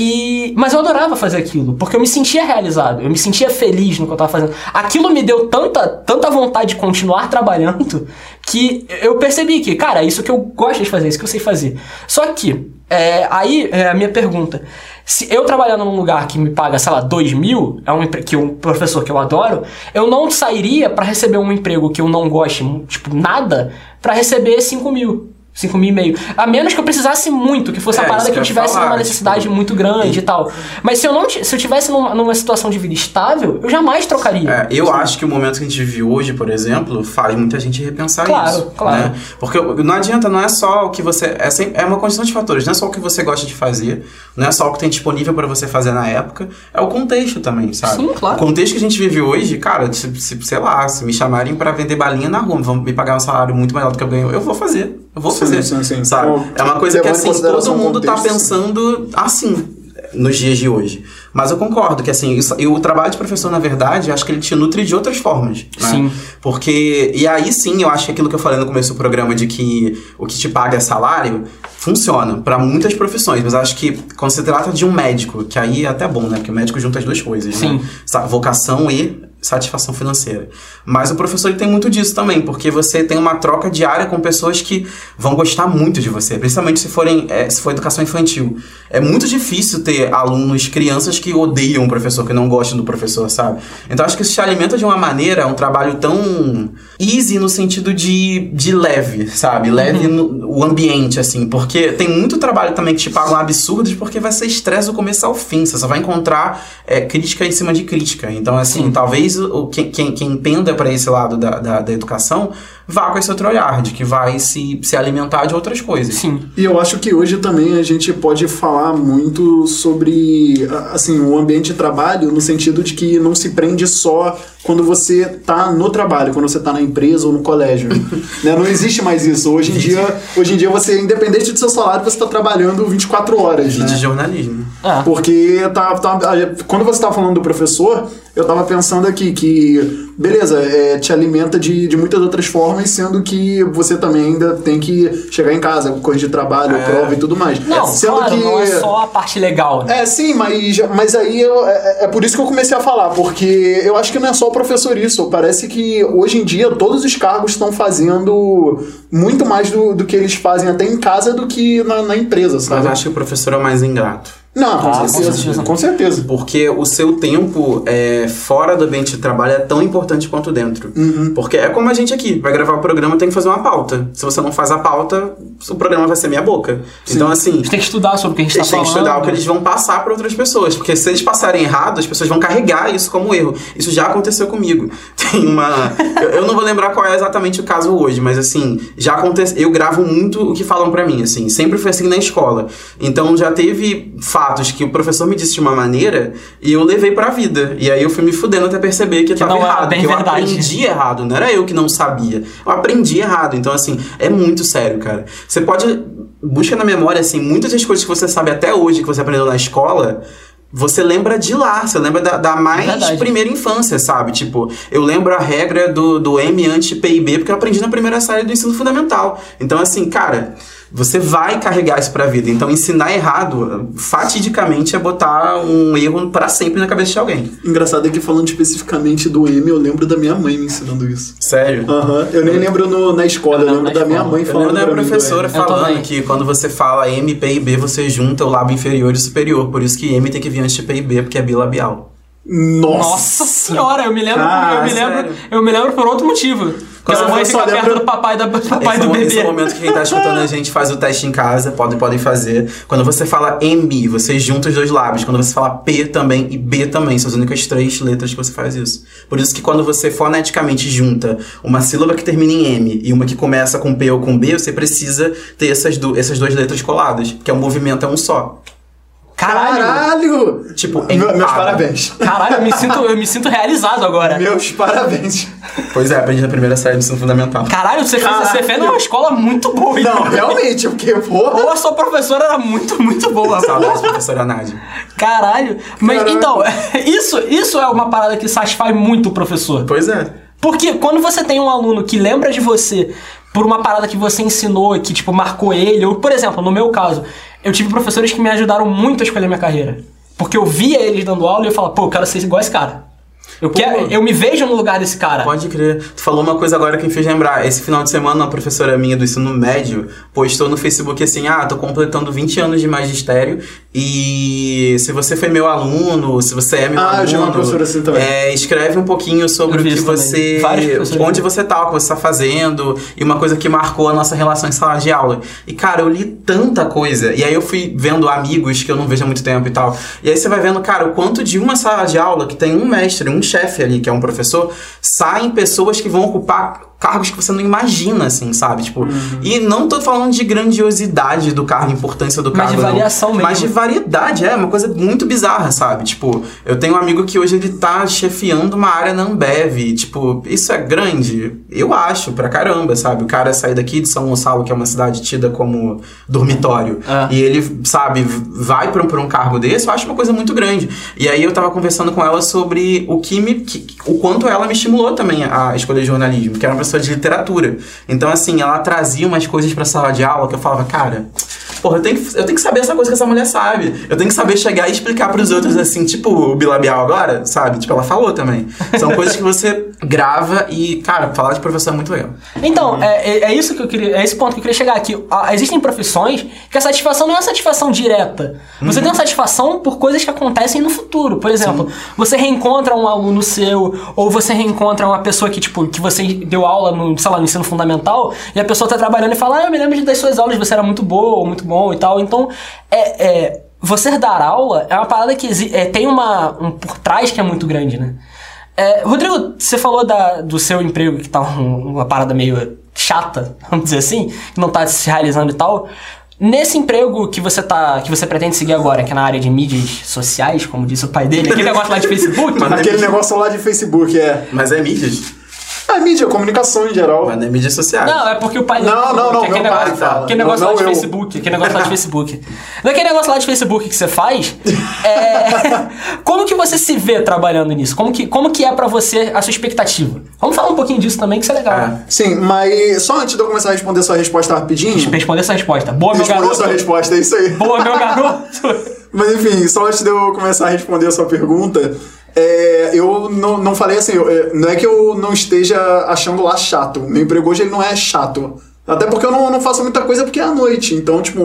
E, mas eu adorava fazer aquilo, porque eu me sentia realizado, eu me sentia feliz no que eu tava fazendo. Aquilo me deu tanta, tanta vontade de continuar trabalhando que eu percebi que, cara, isso que eu gosto de fazer, isso que eu sei fazer. Só que, é, aí é a minha pergunta. Se eu trabalhando num lugar que me paga, sei lá, 2 mil, é um, que um professor que eu adoro, eu não sairia pra receber um emprego que eu não goste, tipo, nada, pra receber 5 mil. 5 mil e meio. A menos que eu precisasse muito, que fosse É, a parada que eu tivesse falar, numa necessidade tipo, muito grande e tal. Mas se eu não se eu tivesse numa, numa situação de vida estável, eu jamais trocaria. É, eu acho que o momento que a gente vive hoje, por exemplo, faz muita gente repensar Claro, isso. claro. né? Porque não adianta, não é só o que você. É, sem- é uma condição de fatores, não é só o que você gosta de fazer, não é só o que tem disponível para você fazer na época, é o contexto também, sabe? Sim, claro. O contexto que a gente vive hoje, cara, se, se- sei lá, se me chamarem para vender balinha na rua, vão me pagar um salário muito maior do que eu ganho, eu vou fazer. Eu vou Sim, fazer. sim, sim. Sabe? Bom, É uma coisa que assim, todo mundo tá contexto, sim. pensando assim nos dias de hoje. Mas eu concordo que assim, isso- e o trabalho de professor, na verdade, acho que ele te nutre de outras formas. Né? Sim. Porque. E aí sim, eu acho que aquilo que eu falei no começo do programa de que o que te paga é salário, funciona para muitas profissões. Mas acho que quando se trata de um médico, que aí é até bom, né? Porque o médico junta as duas coisas, Sim. né? Vocação e satisfação financeira. Mas o professor ele tem muito disso também, porque você tem uma troca diária com pessoas que vão gostar muito de você, principalmente se forem é, se for educação infantil. É muito difícil ter alunos, crianças que odeiam o professor, que não gostam do professor, sabe? Então acho que isso te alimenta de uma maneira, um trabalho tão easy no sentido de, de leve, sabe? Leve no o ambiente, assim, porque tem muito trabalho também que te pagam absurdos, porque vai ser estresse do começo ao fim, você só vai encontrar é, crítica em cima de crítica. Então, assim, talvez o, quem, quem, quem penda para esse lado da, da, da educação vá com esse outro olhar, de que vai se, se alimentar de outras coisas. Sim. E eu acho que hoje também a gente pode falar muito sobre assim, o ambiente de trabalho, no sentido de que não se prende só quando você tá no trabalho, quando você tá na empresa ou no colégio. né? Não existe mais isso. Hoje em dia, hoje em dia você, independente do seu salário, você tá trabalhando 24 horas. E Né? de jornalismo. Ah. Porque tá, tá- quando você estava falando do professor, eu estava pensando aqui que, beleza, é, te alimenta de, de muitas outras formas, sendo que você também ainda tem que chegar em casa, corrigir trabalho, É. prova e tudo mais. Não, sendo claro, que. não é só a parte legal, né? É, sim, mas, mas aí eu- é, é por isso que eu comecei a falar, porque eu acho que não é só o professor isso. Parece que hoje em dia todos os cargos estão fazendo muito mais do, do que eles fazem até em casa do que na, na empresa, Mas sabe? eu acho que o professor é o mais ingrato. Não, com Ah, com certeza. certeza. Com certeza. Porque o seu tempo é, fora do ambiente de trabalho é tão importante quanto dentro. Uhum. Porque é como a gente aqui, vai gravar o programa, tem que fazer uma pauta. Se você não faz a pauta, o programa vai ser meia boca. Então, assim, A gente tem que estudar sobre o que a gente eles tá têm que falando. estudar o que eles vão passar para outras pessoas. Porque se eles passarem errado, as pessoas vão carregar isso como erro. Isso já aconteceu comigo. Tem uma. eu, eu não vou lembrar qual é exatamente o caso hoje, mas assim, já aconteceu. Eu gravo muito o que falam para mim, assim. Sempre foi assim na escola. Então já teve fatos que o professor me disse de uma maneira e eu levei pra vida. E aí eu fui me fudendo até perceber que, tava não era errado. que eu verdade. aprendi errado. Não era eu que não sabia. Eu aprendi errado. Então, assim, é muito sério, cara. Você pode. Busca na memória, assim, muitas das coisas que você sabe até hoje, que você aprendeu na escola. Você lembra de lá, você lembra da, da mais Verdade. primeira infância, sabe? Tipo, eu lembro a regra do, do M anti PIB, porque eu aprendi na primeira série do ensino fundamental. Então, assim, cara, você vai carregar isso pra vida. Então, ensinar errado, fatidicamente, é botar um erro pra sempre na cabeça de alguém. Engraçado é que falando especificamente do M, eu lembro da minha mãe me ensinando isso. Sério? Aham. Eu nem lembro no- na escola, eu lembro na da minha escola. mãe Eu falando lembro da professora. Eu falando que quando você fala M, P e B, você junta o lábio inferior e superior. Por isso que M tem que vir antes de P e B, porque é bilabial. Nossa, Nossa senhora, eu me lembro, Cara, eu me lembro, sério. eu me lembro por outro motivo. Porque Cara, a mãe eu só fica perto do papai, da, do papai Esse, é do o- esse é bebê. o momento que quem tá escutando a gente faz o teste em casa, podem, podem fazer. Quando você fala M, você junta os dois lábios. Quando você fala P também e B também, são as únicas três letras que você faz isso. Por isso que quando você foneticamente junta uma sílaba que termina em M e uma que começa com P ou com B, você precisa ter essas, du essas duas letras coladas, porque o movimento é um só. Caralho! Caralho! Tipo, Me- Meus parabéns. Caralho, eu me sinto, eu me sinto realizado agora. Meus parabéns. Pois é, aprendi na primeira série do ensino fundamental. Caralho, você fez, Caralho. você fez numa escola muito boa. Não, realmente, porque, porra. Ou a sua professora era muito, muito boa. Saudades, professora Nádia. Caralho. Mas Caraca. então, isso, isso é uma parada que satisfaz muito o professor. Pois é. Porque quando você tem um aluno que lembra de você por uma parada que você ensinou e que, tipo, marcou ele, ou, por exemplo, no meu caso, eu tive professores que me ajudaram muito a escolher minha carreira. Porque eu via eles dando aula e eu falava, pô, eu quero ser igual esse cara. Eu, quero, eu me vejo no lugar desse cara. Pode crer. Tu falou uma coisa agora que me fez lembrar. Esse final de semana, uma professora minha do ensino médio postou no Facebook assim: Ah, tô completando 20 anos de magistério e se você foi meu aluno, se você é meu Ah, eu aluno. tinha uma professora assim também. é, escreve um pouquinho sobre Eu o que você. Onde você tá, o que você tá fazendo, e uma coisa que marcou a nossa relação em sala de aula. E, cara, eu li tanta coisa. E aí eu fui vendo amigos que eu não vejo há muito tempo e tal. E aí você vai vendo, cara, o quanto de uma sala de aula que tem um mestre, um chefe ali, que é um professor, saem pessoas que vão ocupar cargos que você não imagina, assim, sabe? Tipo, Uhum. e não tô falando de grandiosidade do cargo, importância do Mas cargo. de não. variação mesmo. Mas de variedade, é uma coisa muito bizarra, sabe? Tipo, eu tenho um amigo que hoje ele tá chefiando uma área na Ambev. Tipo, isso é grande? Eu acho, pra caramba, sabe? O cara sair daqui de São Gonçalo, que é uma cidade tida como dormitório, É. e ele, sabe, vai pra um, pra um cargo desse, eu acho uma coisa muito grande. E aí eu tava conversando com ela sobre o que me. que- o quanto ela me estimulou também a escolher jornalismo, que era uma pessoa de literatura. Então, assim, ela trazia umas coisas pra sala de aula que eu falava, cara. Porra, eu tenho, que, eu tenho que saber essa coisa que essa mulher sabe. Eu tenho que saber chegar e explicar pros outros, assim, tipo o bilabial agora, sabe? Tipo, ela falou também. São coisas que você grava e, cara, falar de professor é muito legal. Então, é, é, é isso que eu queria. É esse ponto que eu queria chegar aqui. Ah, existem profissões que a satisfação não é uma satisfação direta. Você tem uma satisfação por coisas que acontecem no futuro. Por exemplo, você reencontra um aluno seu, ou você reencontra uma pessoa que, tipo, que você deu aula no, sei lá, no ensino fundamental, e a pessoa tá trabalhando e fala, ah, eu me lembro das suas aulas, você era muito boa, ou muito bom e tal. Então, é. é você dar aula é uma parada que é, tem uma, um por trás que é muito grande, né? É, Rodrigo, você falou da- do seu emprego que tá um- uma parada meio chata, vamos dizer assim, que não tá se realizando e tal. Nesse emprego que você tá. que você pretende seguir agora, que é na área de mídias sociais, como disse o pai dele, aquele negócio lá de Facebook. Mas- Aquele negócio lá de Facebook, é. Mas é mídias. A mídia, comunicação em geral. Mas não é mídias sociais. Não, é porque o pai dele. Não, não, não, que aquele meu pai negócio, fala. Aquele negócio Não, lá de eu. Facebook. Aquele negócio lá de Facebook. Daquele negócio lá de Facebook que você faz, é, como que você se vê trabalhando nisso? Como que, como que é pra você a sua expectativa? Vamos falar um pouquinho disso também, que isso é legal. É. Sim, mas só antes de eu começar a responder sua resposta rapidinho. Responder essa resposta. Boa, meu Responder garoto. sua resposta, é isso aí. Boa, meu garoto. Mas enfim, só antes de eu começar a responder a sua pergunta, é, eu não, não falei assim, eu- é, não é que eu não esteja achando lá chato. Meu emprego hoje ele não é chato. Até porque eu não, não faço muita coisa porque é à noite. Então, tipo,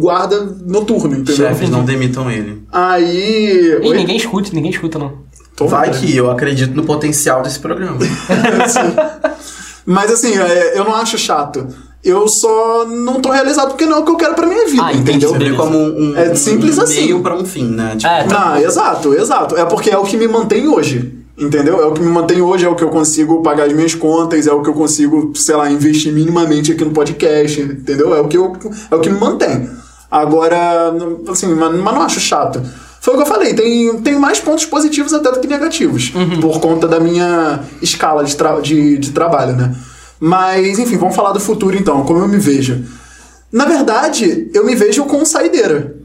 guarda noturno, entendeu? Chefes não demitam ele. Aí. Ih, Oi? ninguém escuta, ninguém escuta, não. Tô Vai vendo. que eu acredito no potencial desse programa. Mas assim, é, eu não acho chato. Eu só não tô realizado porque não é o que eu quero pra minha vida, Ah, entendi. entendeu? Beleza. como um, um, É simples um assim. meio pra um fim, né? Tipo, É, tá. Não, exato, exato. É porque é o que me mantém hoje. Entendeu? É o que me mantém hoje, é o que eu consigo pagar as minhas contas, é o que eu consigo, sei lá, investir minimamente aqui no podcast, entendeu? É o que, eu, é o que me mantém. Agora, assim, mas não acho chato. Foi o que eu falei, tem, tem mais pontos positivos até do que negativos, por conta da minha escala de, tra- de, de trabalho, né? Mas, enfim, vamos falar do futuro então, como eu me vejo. Na verdade, eu me vejo com saideira.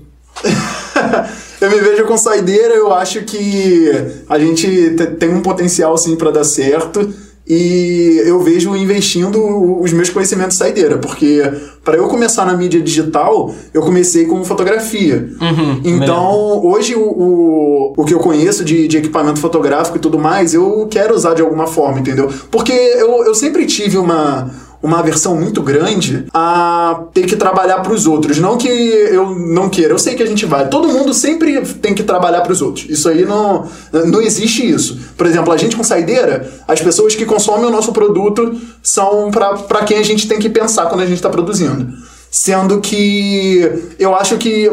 eu me vejo com saideira, eu acho que a gente te- tem um potencial sim pra dar certo. E eu vejo investindo os meus conhecimentos saideira, porque para eu começar na mídia digital, eu comecei com fotografia. Uhum, então, hoje o, o, o que eu conheço de, de equipamento fotográfico e tudo mais, eu quero usar de alguma forma, entendeu? Porque eu, eu sempre tive uma uma aversão muito grande a ter que trabalhar para os outros. Não que eu não queira, eu sei que a gente vai. Todo mundo sempre tem que trabalhar para os outros. Isso aí não, não existe isso. Por exemplo, a gente com saideira, as pessoas que consomem o nosso produto são para quem a gente tem que pensar quando a gente está produzindo. Sendo que eu acho que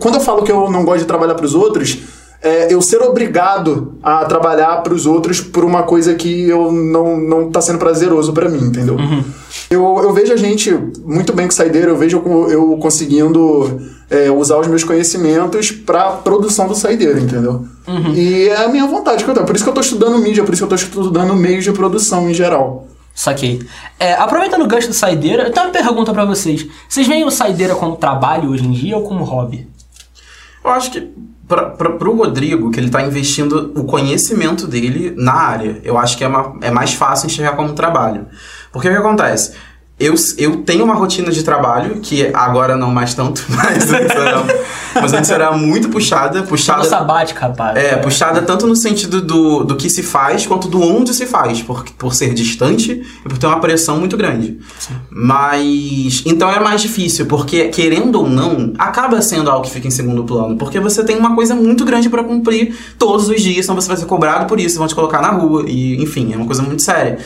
quando eu falo que eu não gosto de trabalhar para os outros, é, eu ser obrigado a trabalhar para os outros por uma coisa que eu não, não tá sendo prazeroso para mim, entendeu? Uhum. Eu, eu vejo a gente muito bem com saideira, eu vejo eu conseguindo é, usar os meus conhecimentos para produção do saideiro, entendeu? Uhum. E é a minha vontade que eu tenho. Por isso que eu tô estudando mídia, por isso que eu tô estudando meios de produção em geral. Saquei. É, aproveitando o gancho do saideira, eu tenho uma pergunta para vocês. Vocês veem o saideira como trabalho hoje em dia ou como hobby? Eu acho que para o Rodrigo, que ele está investindo o conhecimento dele na área, eu acho que é, uma, é mais fácil enxergar como trabalho. Porque o que acontece? Eu, eu tenho uma rotina de trabalho, que agora não mais tanto, mas antes era, mas antes era muito puxada. puxada sabática, rapaz. É, puxada tanto no sentido do, do que se faz, quanto do onde se faz, por, por ser distante e por ter uma pressão muito grande. Sim. Mas. Então é mais difícil, porque querendo ou não, acaba sendo algo que fica em segundo plano. Porque você tem uma coisa muito grande para cumprir todos os dias, senão você vai ser cobrado por isso, vão te colocar na rua, e enfim, é uma coisa muito séria.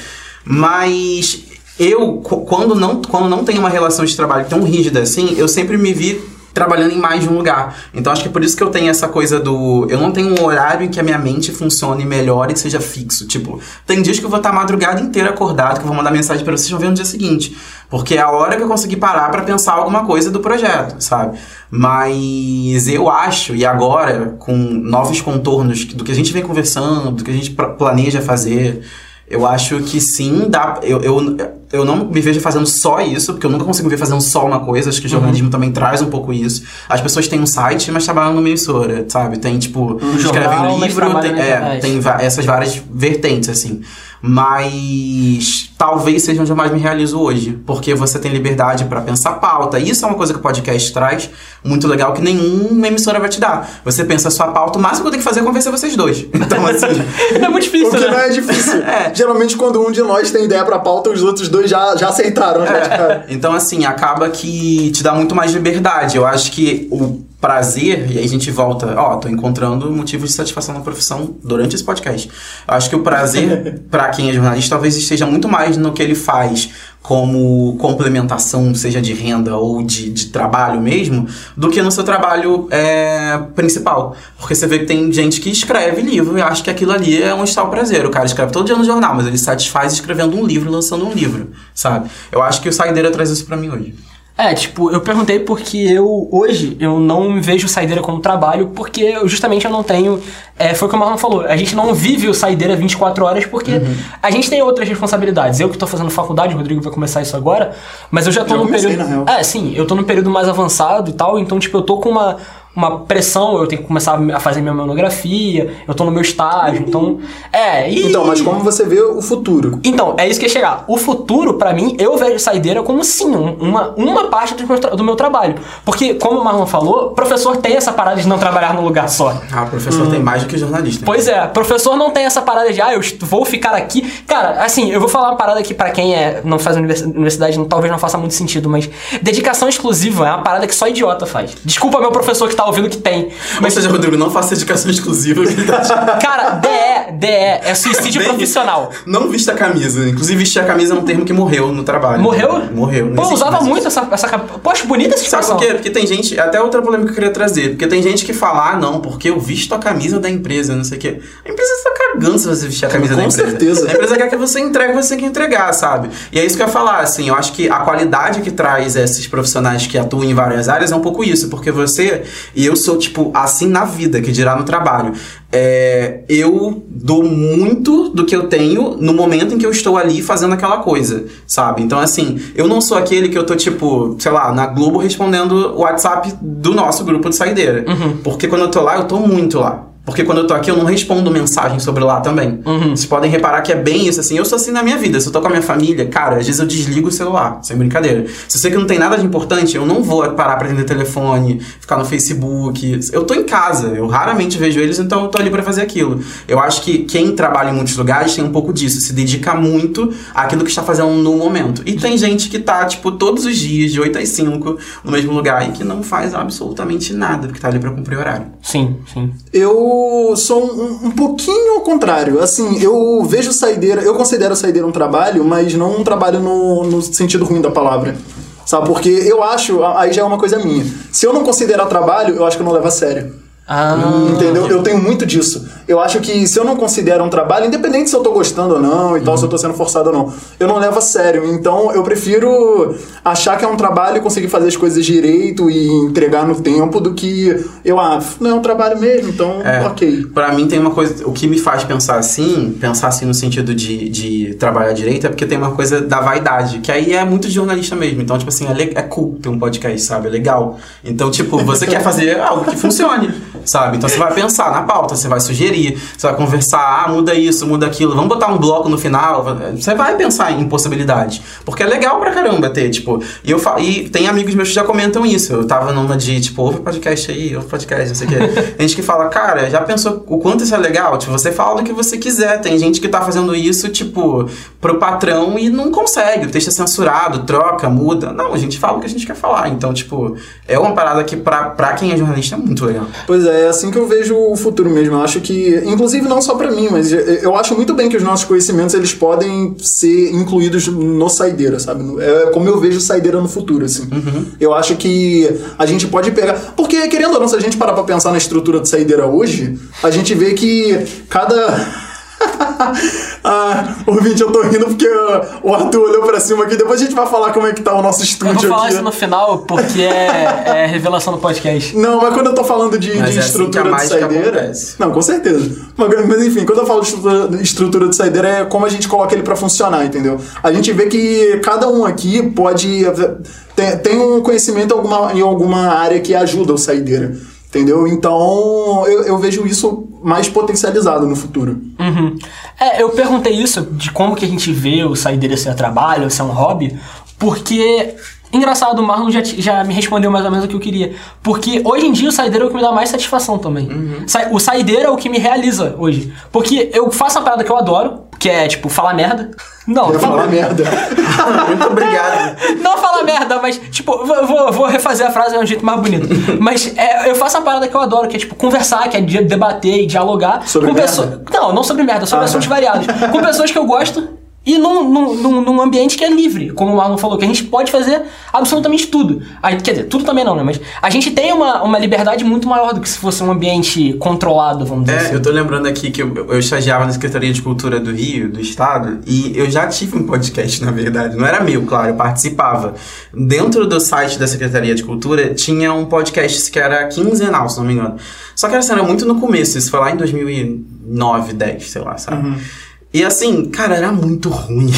Mas eu, quando não, quando não tem uma relação de trabalho tão rígida assim, eu sempre me vi trabalhando em mais de um lugar. Então acho que é por isso que eu tenho essa coisa do. Eu não tenho um horário em que a minha mente funcione melhor e seja fixo. Tipo, tem dias que eu vou estar a madrugada inteira acordado, que eu vou mandar mensagem para vocês vão ver no dia seguinte. Porque é a hora que eu consegui parar para pensar alguma coisa do projeto, sabe? Mas eu acho, e agora, com novos contornos do que a gente vem conversando, do que a gente planeja fazer eu acho que sim, dá. Eu, eu, eu não me vejo fazendo só isso, porque eu nunca consigo me ver fazendo só uma coisa. Acho que o jornalismo uhum. também traz um pouco isso. As pessoas têm um site, mas trabalham numa emissora, sabe? Tem, tipo, um escrevem um livro, tem, é, tem essas várias vertentes, assim. Mas talvez seja onde eu mais me realizo hoje, porque você tem liberdade para pensar pauta. Isso é uma coisa que o podcast traz, muito legal, que nenhuma emissora vai te dar. Você pensa a sua pauta, o máximo que eu tenho que fazer é convencer vocês dois. Então, assim. é muito difícil. Porque né? não é difícil. é. Geralmente, quando um de nós tem ideia pra pauta, os outros dois já, já aceitaram. É. Já então, assim, acaba que te dá muito mais liberdade. Eu acho que o prazer, e aí a gente volta, ó, tô encontrando motivos de satisfação na profissão durante esse podcast. Eu acho que o prazer, para quem é jornalista, talvez esteja muito mais no que ele faz como complementação, seja de renda ou de, de trabalho mesmo, do que no seu trabalho é, principal. Porque você vê que tem gente que escreve livro e acha que aquilo ali é um tal prazer. O cara escreve todo dia no jornal, mas ele satisfaz escrevendo um livro, lançando um livro, sabe? Eu acho que o Saideira traz isso para mim hoje. É, tipo, eu perguntei porque eu, hoje, eu não vejo saideira como trabalho, porque eu, justamente eu não tenho. É, foi o que o Marlon falou, a gente não vive o saideira 24 horas porque uhum. a gente tem outras responsabilidades. Eu que tô fazendo faculdade, o Rodrigo vai começar isso agora, mas eu já tô no período. Na real. É, sim, eu tô no período mais avançado e tal, então, tipo, eu tô com uma uma pressão, eu tenho que começar a fazer minha monografia, eu tô no meu estágio, então. É, e... Então, mas como você vê o futuro? Então, é isso que ia chegar. O futuro, para mim, eu vejo saideira como sim, uma, uma parte do meu, do meu trabalho. Porque, como o Marlon falou, professor tem essa parada de não trabalhar num lugar só. Ah, professor hum. tem mais do que jornalista. Né? Pois é, professor não tem essa parada de, ah, eu vou ficar aqui. Cara, assim, eu vou falar uma parada que para quem é, não faz universidade, talvez não faça muito sentido, mas dedicação exclusiva é uma parada que só idiota faz. Desculpa meu professor que tá ouvindo que tem. Mas seja, Rodrigo, não faça dedicação exclusiva. Cara, DE, DE, é suicídio Bem, profissional. Não vista a camisa. Inclusive, vestir a camisa é um termo que morreu no trabalho. Morreu? Morreu. Pô, eu usava muito essa, essa camisa. Poxa, bonita essa Sabe por quê? Porque tem gente. Até outra polêmica que eu queria trazer. Porque tem gente que fala, ah, não, porque eu visto a camisa da empresa, não sei o quê. A empresa está cagando se você vestir a camisa Com da empresa. Com certeza. A empresa quer que você entregue, você tem que entregar, sabe? E é isso que eu ia falar, assim. Eu acho que a qualidade que traz esses profissionais que atuam em várias áreas é um pouco isso. Porque você. E eu sou, tipo, assim na vida, que dirá no trabalho. É, eu dou muito do que eu tenho no momento em que eu estou ali fazendo aquela coisa, sabe? Então, assim, eu não sou aquele que eu tô, tipo, sei lá, na Globo respondendo o WhatsApp do nosso grupo de saideira. Uhum. Porque quando eu tô lá, eu tô muito lá. Porque quando eu tô aqui, eu não respondo mensagem sobre lá também. Vocês podem reparar que é bem isso, assim. Eu sou assim na minha vida. Se eu tô com a minha família, cara, às vezes eu desligo o celular, sem brincadeira. Se eu sei que não tem nada de importante, eu não vou parar pra atender telefone, ficar no Facebook. Eu tô em casa, eu raramente vejo eles, então eu tô ali pra fazer aquilo. Eu acho que quem trabalha em muitos lugares tem um pouco disso, se dedica muito àquilo que está fazendo no momento. E tem gente que tá, tipo, todos os dias, de 8 às 5, no mesmo lugar e que não faz absolutamente nada, porque tá ali pra cumprir horário. Sim, sim. Eu sou um, um pouquinho ao contrário. Assim, eu vejo saideira, eu considero saideira um trabalho, mas não um trabalho no, no sentido ruim da palavra. Sabe? Porque eu acho, aí já é uma coisa minha. Se eu não considerar trabalho, eu acho que eu não levo a sério. Ah, Entendeu? Eu tenho muito disso. Eu acho que se eu não considero um trabalho, independente se eu tô gostando ou não e tal, se eu tô sendo forçado ou não, eu não levo a sério. Então eu prefiro achar que é um trabalho e conseguir fazer as coisas direito e entregar no tempo do que eu, ah, não é um trabalho mesmo, então É, ok. Pra mim tem uma coisa. O que me faz pensar assim, pensar assim no sentido de, de trabalhar direito, é porque tem uma coisa da vaidade, que aí é muito de jornalista mesmo. Então, tipo assim, é, le- é cool ter um podcast, sabe? É legal. Então, tipo, você quer fazer algo que funcione, sabe? Então você vai pensar na pauta, você vai sugerir, você vai conversar, ah, muda isso, muda aquilo, vamos botar um bloco no final. Você vai pensar em possibilidade. Porque é legal pra caramba ter, tipo. E, eu fa- e tem amigos meus que já comentam isso. Eu tava numa de, tipo, ouve podcast aí, ouve podcast, não sei o quê. Tem gente que fala, cara, já pensou o quanto isso é legal? Tipo, você fala o que você quiser. Tem gente que tá fazendo isso, tipo, pro patrão e não consegue. O texto é censurado, troca, muda. Não, a gente fala o que a gente quer falar. Então, tipo, é uma parada que pra, pra quem é jornalista é muito legal. Pois é, é assim que eu vejo o futuro mesmo. Eu acho que, inclusive não só pra mim, mas eu acho muito bem que os nossos conhecimentos eles podem ser incluídos no Saideira, sabe? É como eu vejo Saideira no futuro, assim. Eu acho que a gente pode pegar. Porque, querendo ou não, se a gente parar pra pensar na estrutura de Saideira hoje, a gente vê que cada. ah, ouvinte, eu tô rindo porque o Arthur olhou pra cima aqui. Depois a gente vai falar como é que tá o nosso Eu estúdio vou falar aqui. isso no final porque é, é revelação do podcast. Não, mas quando eu tô falando de, de é assim estrutura que a de saideira. acontece. Não, com certeza. Mas, mas, enfim, quando eu falo de estrutura, estrutura de saideira, é como a gente coloca ele pra funcionar, entendeu? A gente vê que cada um aqui pode. Tem, tem um conhecimento em alguma, em alguma área que ajuda o saideira. Entendeu? Então eu, eu vejo isso mais potencializado no futuro. Uhum. É, eu perguntei isso de como que a gente vê o saideira ser trabalho, se é um hobby, porque. Engraçado, o Marlon já, já me respondeu mais ou menos o que eu queria. Porque hoje em dia o saideira é o que me dá mais satisfação também. Sa- O saideira é o que me realiza hoje. Porque eu faço uma parada que eu adoro, que é, tipo, falar merda. Não, Eu ia falar merda. Muito obrigado. Não falar merda, mas, tipo, eu vou, vou refazer a frase de um jeito mais bonito. Mas é, eu faço uma parada que eu adoro, que é, tipo, conversar, que é de- debater e dialogar Sobre com pessoas. Não, não sobre merda, sobre Ah, assuntos tá. variados. Com pessoas que eu gosto. E num, num, num, num ambiente que é livre, como o Marlon falou, que a gente pode fazer absolutamente tudo. A, quer dizer, tudo também não, né? Mas a gente tem uma, uma liberdade muito maior do que se fosse um ambiente controlado, vamos dizer É, assim. eu tô lembrando aqui que eu, eu estagiava na Secretaria de Cultura do Rio, do Estado, e eu já tive um podcast, na verdade. Não era meu, claro, eu participava. Dentro do site da Secretaria de Cultura tinha um podcast que era quinzenal, se não me engano. Só que assim, era muito no começo, isso foi lá em 2009, 10, sei lá, sabe? E assim, cara, era muito ruim.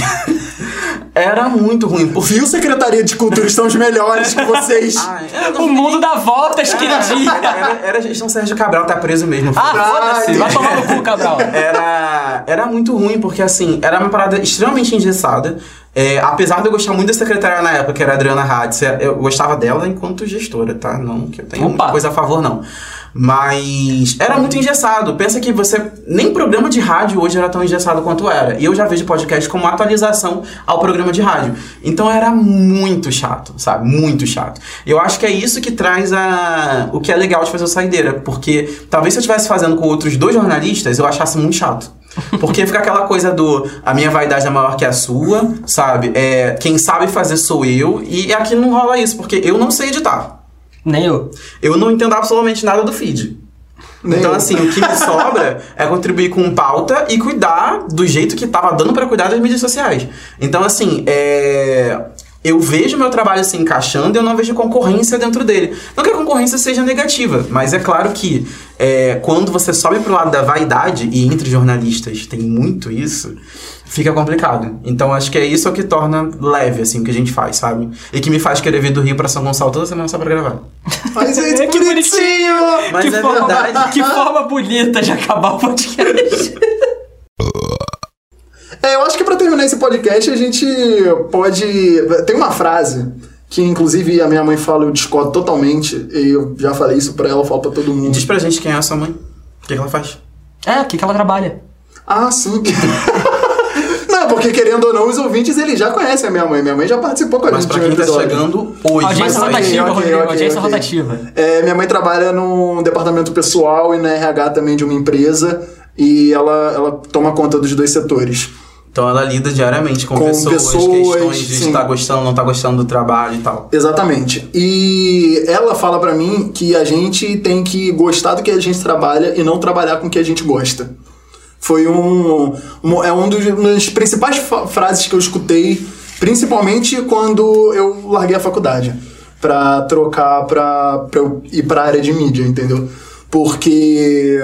era muito ruim. Porque... Viu, Secretaria de Cultura? Estamos melhores que vocês. Não- O mundo dá voltas, queridinho. Era, era, era a gestão Sérgio Cabral, tá preso mesmo. Ah, foda-se. foda-se, vai tomar no cu, Cabral. era, era muito ruim, porque assim, era uma parada extremamente engessada. É, apesar de eu gostar muito da secretária na época, que era a Adriana Hatz, eu gostava dela enquanto gestora, tá? Não que eu tenha Opa. muita coisa a favor, não. Mas era muito engessado. Pensa que você. Nem programa de rádio hoje era tão engessado quanto era. E eu já vejo podcast como atualização ao programa de rádio. Então era muito chato, sabe? Muito chato. Eu acho que é isso que traz a, o que é legal de fazer o saideira. Porque talvez se eu estivesse fazendo com outros dois jornalistas, eu achasse muito chato. Porque fica aquela coisa do a minha vaidade é maior que a sua, sabe? É, quem sabe fazer sou eu. E aqui não rola isso, porque eu não sei editar. Nem eu. Eu não entendo absolutamente nada do feed. Nem então, eu. assim, o que me sobra é contribuir com pauta e cuidar do jeito que tava dando pra cuidar das mídias sociais. Então, assim, é. Eu vejo meu trabalho se encaixando e eu não vejo concorrência dentro dele. Não que a concorrência seja negativa, mas é claro que é, quando você sobe pro lado da vaidade, e entre jornalistas tem muito isso, fica complicado. Então acho que é isso que torna leve, assim, o que a gente faz, sabe? E que me faz querer vir do Rio pra São Gonçalo toda semana só pra gravar. Ai, gente, Que bonitinho! Mas que é forma, verdade. Que forma bonita de acabar o podcast. É, eu acho que pra terminar esse podcast a gente pode. Tem uma frase que, inclusive, a minha mãe fala, eu discordo totalmente, e eu já falei isso pra ela, eu falo pra todo mundo. Diz pra gente quem é a sua mãe. O que, que ela faz? é, o que, que ela trabalha? Ah, sim. Não, porque querendo ou não, os ouvintes eles já conhecem a minha mãe. Minha mãe já participou com a Mas gente pra um quem tá chegando hoje. Audiência Mas, rotativa, ok, Rodrigo. ok, audiência ok. rotativa. É, minha mãe trabalha no departamento pessoal e na RH também de uma empresa. E ela, ela toma conta dos dois setores. Então ela lida diariamente com, Com pessoas, pessoas, questões de estar gostando, não estar gostando do trabalho e tal. Exatamente. E ela fala pra mim que a gente tem que gostar do que a gente trabalha e não trabalhar com o que a gente gosta. Foi um, um- é um dos, uma das principais frases que eu escutei, principalmente quando eu larguei a faculdade pra trocar eu ir pra área de mídia, entendeu? Porque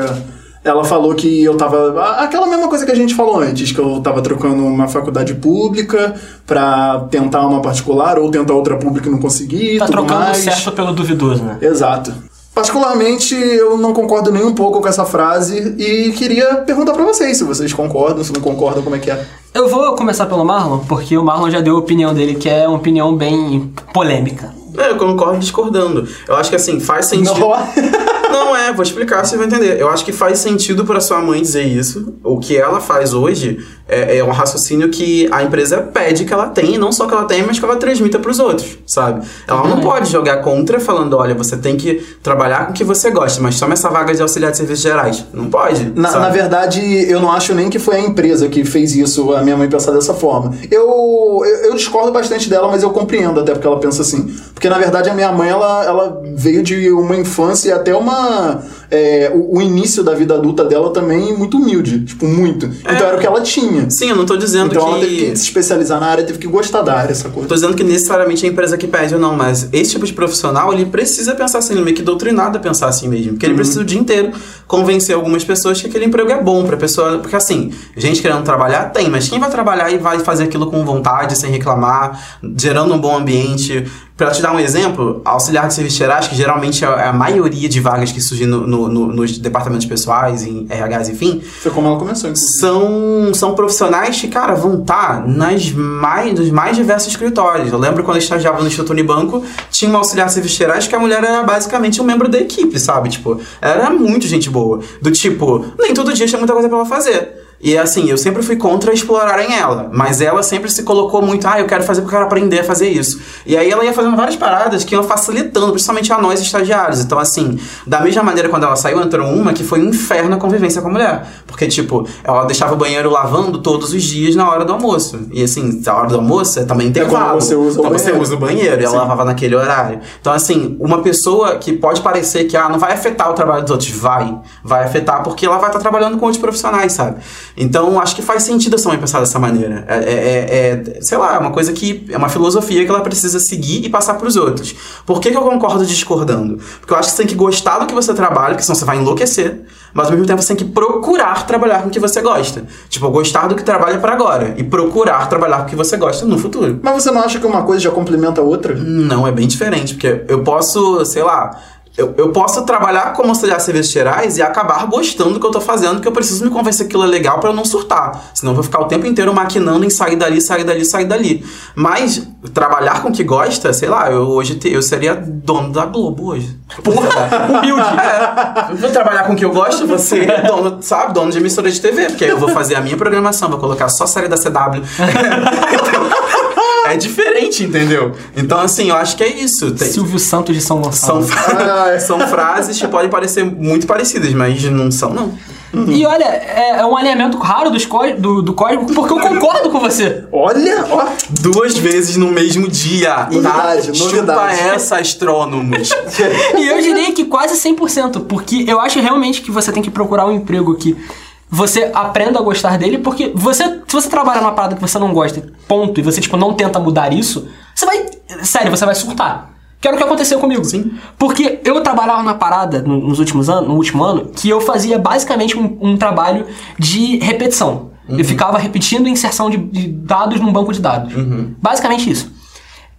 ela falou que eu tava. Aquela mesma coisa que a gente falou antes, que eu tava trocando uma faculdade pública pra tentar uma particular ou tentar outra pública e não conseguir. Tá tudo trocando o mais. certo pelo duvidoso, né? Exato. Particularmente, eu não concordo nem um pouco com essa frase e queria perguntar pra vocês se vocês concordam, se não concordam, como é que é. Eu vou começar pelo Marlon, porque o Marlon já deu a opinião dele, que é uma opinião bem polêmica. É, eu concordo discordando. Eu acho que assim, faz sentido. Não. É, vou explicar, você vai entender. Eu acho que faz sentido para sua mãe dizer isso. O que ela faz hoje é, é um raciocínio que a empresa pede que ela tenha, e não só que ela tenha, mas que ela transmita para os outros, sabe? Ela não Uhum. pode jogar contra falando, olha, você tem que trabalhar com o que você gosta, mas toma essa vaga de auxiliar de serviços gerais. Não pode. Na, na verdade, eu não acho nem que foi a empresa que fez isso, a minha mãe pensar dessa forma. Eu, eu, eu discordo bastante dela, mas eu compreendo até porque ela pensa assim. Porque na verdade a minha mãe ela, ela veio de uma infância e até uma uma é, o, o início da vida adulta dela também muito humilde. Tipo, muito. Então era o que ela tinha. Sim, eu não tô dizendo Então ela que. teve que se especializar na área, teve que gostar da área, essa coisa. tô dizendo que necessariamente é a empresa que pede ou não, mas esse tipo de profissional, ele precisa pensar assim, ele é meio que doutrinado a pensar assim mesmo. Porque ele precisa o dia inteiro convencer algumas pessoas que aquele emprego é bom pra pessoa. Porque assim, gente querendo trabalhar, tem, mas quem vai trabalhar e vai fazer aquilo com vontade, sem reclamar, gerando um bom ambiente. Pra te dar um exemplo, auxiliar de serviços gerais, que geralmente é a maioria de vagas que surgem no, no- no- nos departamentos pessoais, em RHs, enfim, Foi como ela começou, inclusive. são, são profissionais que, cara, vão estar nas mais, nos mais diversos escritórios. Eu lembro quando eu estagiava no Instituto Unibanco, tinha uma auxiliar de serviços gerais que a mulher era basicamente um membro da equipe, sabe? Tipo, era muito gente boa. Do tipo, nem todo dia tinha muita coisa pra ela fazer. E assim, eu sempre fui contra explorarem ela, mas ela sempre se colocou muito, ah, eu quero fazer porque eu quero aprender a fazer isso. E aí ela ia fazendo várias paradas que iam facilitando, principalmente a nós estagiários. Então, assim, da mesma maneira quando ela saiu, entrou uma que foi um inferno a convivência com a mulher. Porque, tipo, ela deixava o banheiro lavando todos os dias na hora do almoço. E assim, a hora do almoço é também É intervalo. você usa o então você usa o banheiro e ela Sim. lavava naquele horário. Então, assim, uma pessoa que pode parecer que ah, não vai afetar o trabalho dos outros, vai. Vai afetar porque ela vai estar trabalhando com outros profissionais, sabe? Então, acho que faz sentido a sua mãe pensar dessa maneira. É, é- é- sei lá, é uma coisa que. É uma filosofia que ela precisa seguir e passar pros outros. Por que, que eu concordo discordando? Porque eu acho que você tem que gostar do que você trabalha, porque senão você vai enlouquecer. Mas ao mesmo tempo você tem que procurar trabalhar com o que você gosta. Tipo, gostar do que trabalha para agora. E procurar trabalhar com o que você gosta no futuro. Mas você não acha que uma coisa já complementa a outra? Não, é bem diferente, porque eu posso, sei lá, eu, eu posso trabalhar como auxiliar de serviços gerais e acabar gostando do que eu tô fazendo, porque eu preciso me convencer que aquilo é legal pra eu não surtar. Senão eu vou ficar o tempo inteiro maquinando em sair dali, sair dali, sair dali. Mas trabalhar com o que gosta, sei lá, eu hoje te- eu seria dono da Globo hoje. Porra, humilde. É, eu vou trabalhar com o que eu gosto, você dono, sabe, dono de emissora de TV, porque aí eu vou fazer a minha programação, vou colocar só série da CW. É diferente, entendeu? Então, assim, eu acho que é isso. Tem- Silvio Santos de São são, Gonçalo. fra- Ah, é. são frases que podem parecer muito parecidas, mas não são, não. E olha, é, é um alinhamento raro dos do, do código, porque eu concordo com você. Olha, ó. Duas vezes no mesmo dia. Novidade, tá? Chupa novidade. essa, astrônomos. E eu diria que quase 100%, porque eu acho realmente que você tem que procurar um emprego que você aprenda a gostar dele, porque você, se você trabalha numa parada que você não gosta, ponto, e você, tipo, não tenta mudar isso, Você vai. Sério, você vai surtar. Que era o que aconteceu comigo. Sim. Porque eu trabalhava na parada no- nos últimos anos, no último ano, que eu fazia basicamente um, um trabalho de repetição. Eu ficava repetindo inserção de, de dados num banco de dados. Basicamente isso.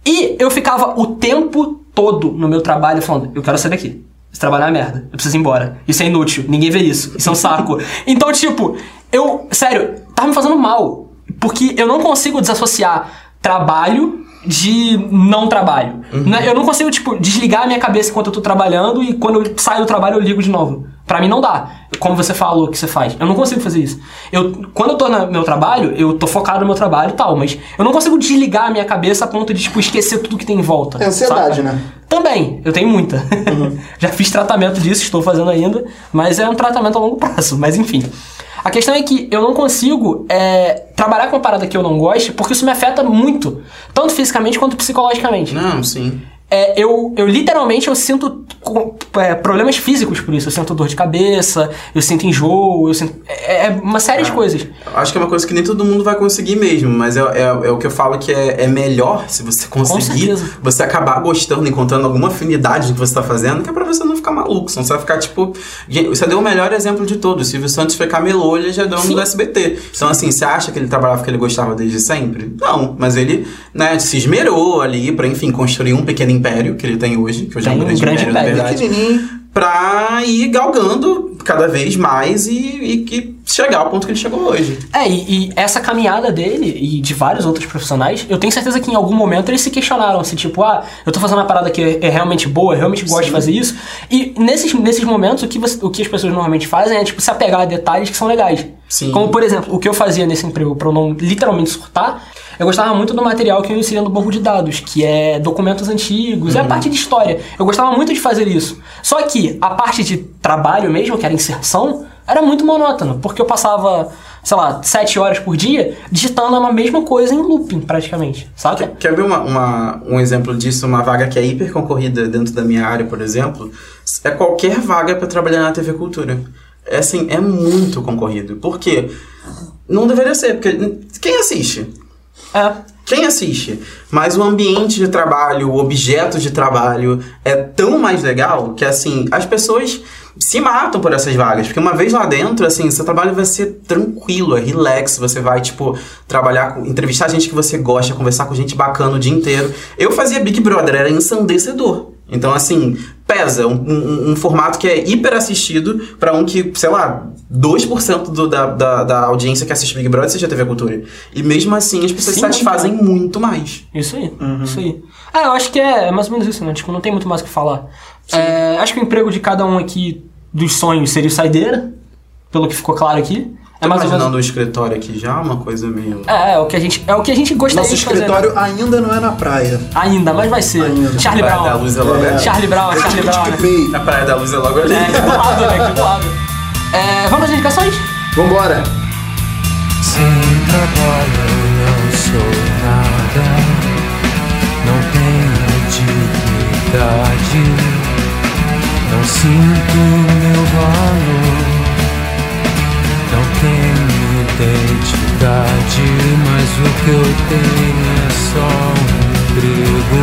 E eu ficava o tempo todo no meu trabalho falando, eu quero sair daqui. Esse trabalho é uma merda. Eu preciso ir embora. Isso é inútil. Ninguém vê isso. Isso é um saco. então, tipo, eu, sério, tava me fazendo mal. Porque eu não consigo desassociar trabalho de não trabalho. Né? Eu não consigo, tipo, desligar a minha cabeça enquanto eu tô trabalhando e quando eu saio do trabalho eu ligo de novo. Pra mim não dá. Como você falou que você faz. Eu não consigo fazer isso. Eu, quando eu tô no meu trabalho, eu tô focado no meu trabalho e tal, mas eu não consigo desligar a minha cabeça a ponto de, tipo, esquecer tudo que tem em volta. É ansiedade, saca? né? Também, eu tenho muita. Já fiz tratamento disso, estou fazendo ainda, mas é um tratamento a longo prazo. Mas enfim. A questão é que eu não consigo é, trabalhar com uma parada que eu não gosto, porque isso me afeta muito, tanto fisicamente quanto psicologicamente. Não, sim. É, eu, eu literalmente eu sinto é, problemas físicos por isso. Eu sinto dor de cabeça, eu sinto enjoo, eu sinto. É, é uma série de coisas. Acho que é uma coisa que nem todo mundo vai conseguir mesmo, mas é, é, é o que eu falo que é, é melhor se você conseguir, você acabar gostando, encontrando alguma afinidade no que você tá fazendo, que é pra você não ficar maluco, senão você vai ficar tipo. Você deu o melhor exemplo de todos. O Silvio Santos foi camelô, ele já deu um do SBT. Então, assim, você acha que ele trabalhava porque ele gostava desde sempre? Não, mas ele, né, se esmerou ali pra, enfim, construir um pequeno império que ele tem hoje, que hoje é um Tem um grande, grande império, na império. Pequenininho. pra ir galgando cada vez mais e, e que chegar ao ponto que ele chegou hoje. É, e, e essa caminhada dele e de vários outros profissionais, eu tenho certeza que em algum momento eles se questionaram, assim, tipo, ah, eu tô fazendo uma parada que é, é realmente boa, eu realmente gosto de fazer isso. E nesses, nesses momentos, o que, você- o que as pessoas normalmente fazem é, tipo, se apegar a detalhes que são legais. Sim. Como, por exemplo, o que eu fazia nesse emprego pra eu não literalmente surtar, eu gostava muito do material que eu inseria no banco de dados, que é documentos antigos, Uhum. é a parte de história. Eu gostava muito de fazer isso. Só que a parte de trabalho mesmo, que era inserção, era muito monótono, porque eu passava, sei lá, sete horas por dia digitando a mesma coisa em looping, praticamente, sabe? Quer ver uma, uma- um exemplo disso? Uma vaga que é hiper concorrida dentro da minha área, por exemplo, é qualquer vaga para trabalhar na TV Cultura. É assim, é muito concorrido. Por quê? Não deveria ser, porque quem assiste? É. Quem assiste? Mas o ambiente de trabalho, o objeto de trabalho é tão mais legal que, assim, as pessoas se matam por essas vagas. Porque uma vez lá dentro, assim, seu trabalho vai ser tranquilo, é relax. Você vai, tipo, trabalhar com... Entrevistar gente que você gosta, conversar com gente bacana o dia inteiro. Eu fazia Big Brother, era ensandecedor. Então, assim, pesa. Um, um- um formato que é hiper assistido pra um que, sei lá, 2% do, da, da, da audiência que assiste Big Brother assiste a TV Cultura. E mesmo assim, as pessoas Sim, satisfazem muito mais. Isso aí, isso aí. Ah, eu acho que é, é mais ou menos isso, né? Tipo, não tem muito mais o que falar. É, acho que o emprego de cada um aqui dos sonhos seria o saideira, pelo que ficou claro aqui. É mais ou menos. imaginando o escritório aqui já, uma coisa meio... É, é o que a gente, é o que a gente gostaria Nosso de fazer. escritório ainda não é na praia. Ainda, mas vai ser. Ainda. Charlie Praia Brown. da Luz é logo ali. Charlie Brown, É Charlie Brown. né? A Praia da Luz é logo ali. É, aqui do lado, né? Aqui do lado. É, vamos às indicações? Vambora. Sem trabalho eu não sou nada, não tenho dignidade, não sinto meu valor, não tenho identidade, mas o que eu tenho é só um emprego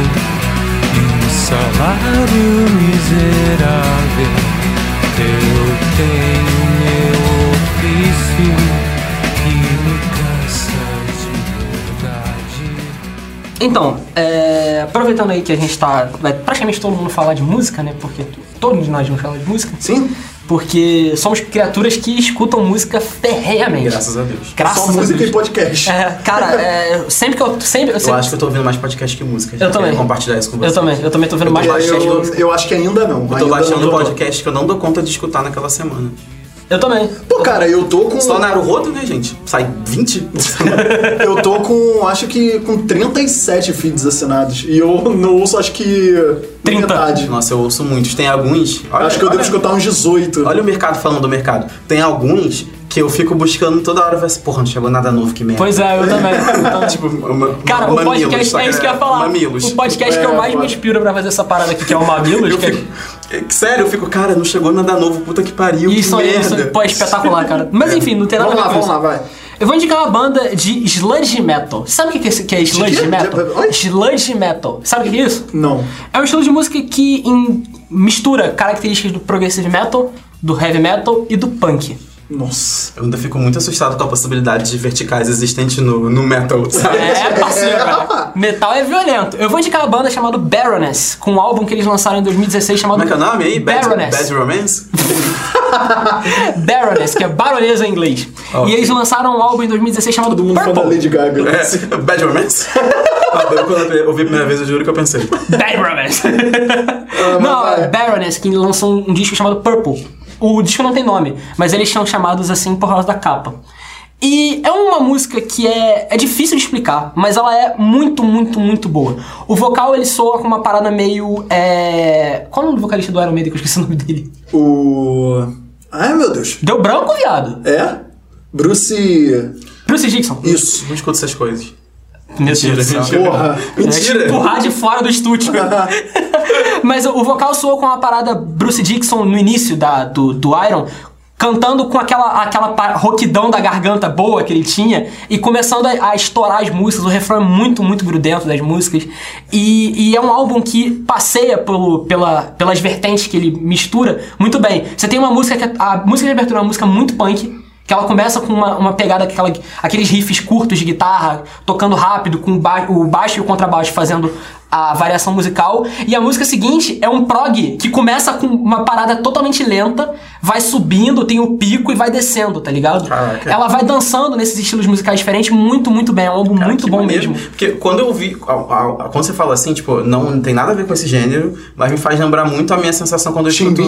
e um salário miserável. Eu tenho meu ofício que me cansa de verdade. Então, é, aproveitando aí que a gente tá. Vai praticamente todo mundo falar de música, né? Porque todos nós vamos falar de música. Sim? Porque somos criaturas que escutam música ferreamente. Graças a Deus. Graças Só a música Deus. e podcast. É, cara, é, sempre que eu. Sempre, eu, Eu sempre, acho que eu tô ouvindo mais podcast que música. Eu também. compartilhar isso com você. eu também, eu também tô vendo mais podcast. eu, eu acho que ainda não. Eu tô ainda baixando não podcast que eu não dou conta de escutar naquela semana. Eu também. Pô, cara, eu tô com. Só Naruto, né, gente? Sai 20 por semana. Eu tô com. Acho que com 37 feeds assinados. E eu não ouço, acho que. 30. Metade. Nossa, eu ouço muitos. Tem alguns... Olha, acho que eu devo olha- escutar uns 18. Olha o mercado falando do mercado. Tem alguns que eu fico buscando toda hora. Vai assim, porra, não chegou nada novo, que merda. Pois é, eu também. Também. Tipo, Cara, o mamilos, podcast, é isso que eu ia falar. Mamilos. O podcast que eu É, mais me inspiro pra fazer essa parada aqui, que é o Mamilos. Eu que é- fico, é, sério, eu fico, cara, não chegou nada novo, puta que pariu, Isso que aí, merda. isso, pô, é espetacular, cara. Mas enfim, não tem nada Vamos a lá, ver com vamos lá, vai. Eu vou indicar uma banda de sludge metal. Sabe o que que é, que é sludge metal? Oi? Sludge metal. Sabe o que é isso? Não. É um estilo de música que mistura características do progressive metal, do heavy metal e do punk. Nossa. Eu ainda fico muito assustado com a possibilidade de verticais existente no, no metal, sabe? É, parceiro. cara. Metal é violento. Eu vou indicar uma banda chamada Baroness, com um álbum que eles lançaram em 2016 chamado Como é que é o nome aí? Bad, Baroness. Bad Romance? Baroness, que é baronesa em inglês. Ok. E eles lançaram um álbum em 2016 chamado Todo mundo Purple. Lady Gaga. É, Bad Romance? Ah, eu, quando eu ouvi a primeira vez, eu juro que eu pensei. Bad Romance. mas não, é Baroness, que lançou um disco chamado Purple. O disco não tem nome, mas eles são chamados assim por causa da capa. E é uma música que é, é difícil de explicar, mas ela é muito, muito, muito boa. O vocal ele soa com uma parada meio. É... Qual é o nome do vocalista do Iron Maiden que eu esqueci o nome dele? O. Ai, meu Deus. Deu branco, viado? É? Bruce. Bruce Dixon. Isso. Não escuto essas coisas. Meu Deus do céu. mentira. Porra. Mentira. Empurrar de fora do estúdio. Mas o vocal soou com uma parada Bruce Dixon no início da, do, do Iron, cantando com aquela, aquela roquidão da garganta boa que ele tinha e começando a, a estourar as músicas. O refrão é muito, muito grudento das músicas. E, e é um álbum que passeia pelo, pela, pelas vertentes que ele mistura muito bem. Você tem uma música que é- a música de abertura é uma música muito punk. Que ela começa com uma, uma pegada, aquela, aqueles riffs curtos de guitarra, tocando rápido, com o, ba o baixo e o contrabaixo fazendo a variação musical. E a música seguinte é um prog que começa com uma parada totalmente lenta, vai subindo, tem o pico e vai descendo, tá ligado? Caraca. Ela vai dançando nesses estilos musicais diferentes muito, muito bem. É um álbum Cara, muito bom maneiro. mesmo. Porque quando eu vi. Quando você fala assim, tipo, não tem nada a ver com esse gênero, mas me faz lembrar muito a minha sensação quando eu escuto.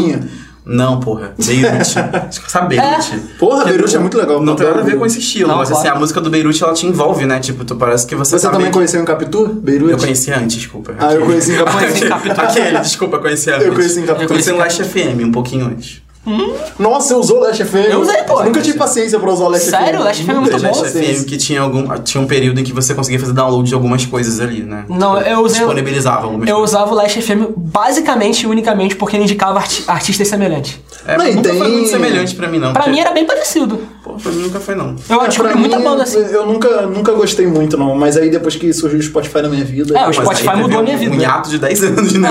Não, porra. Beirute. Sabe Beirute? Porra, Que Beirute é muito legal. Não tem nada a ver com esse estilo, Não, mas assim, claro. a música do Beirute ela te envolve, né? Tipo, tu parece que você, Você sabe. também conheceu em Capitu? Beirute? Eu conheci antes, desculpa. Ah, eu conheci em Capitu. Em. Aquele, desculpa, conheci antes. Eu conheci em Capitu. Eu conheci no Last FM, um pouquinho antes. Nossa, você usou o Last FM? Eu usei, pô. Nunca tive paciência pra usar o Last FM. Sério? O Last FM é Nunca muito bom. FM que tinha, algum, tinha um período em que você conseguia fazer download de algumas coisas ali, né? Não, eu usei- Disponibilizava algumas Eu coisas. usava o Last FM basicamente e unicamente porque ele indicava arti- artistas semelhantes. É, Não, nunca foi tem- muito semelhante pra mim, não. Pra porque- mim era bem parecido. Pô, pra mim nunca foi, não. Eu É, descobri pra muita banda assim. Eu nunca, nunca gostei muito, não. Mas aí depois que surgiu o Spotify na minha vida. É, o Spotify mudou a minha vida. Um hiato de 10 anos, né?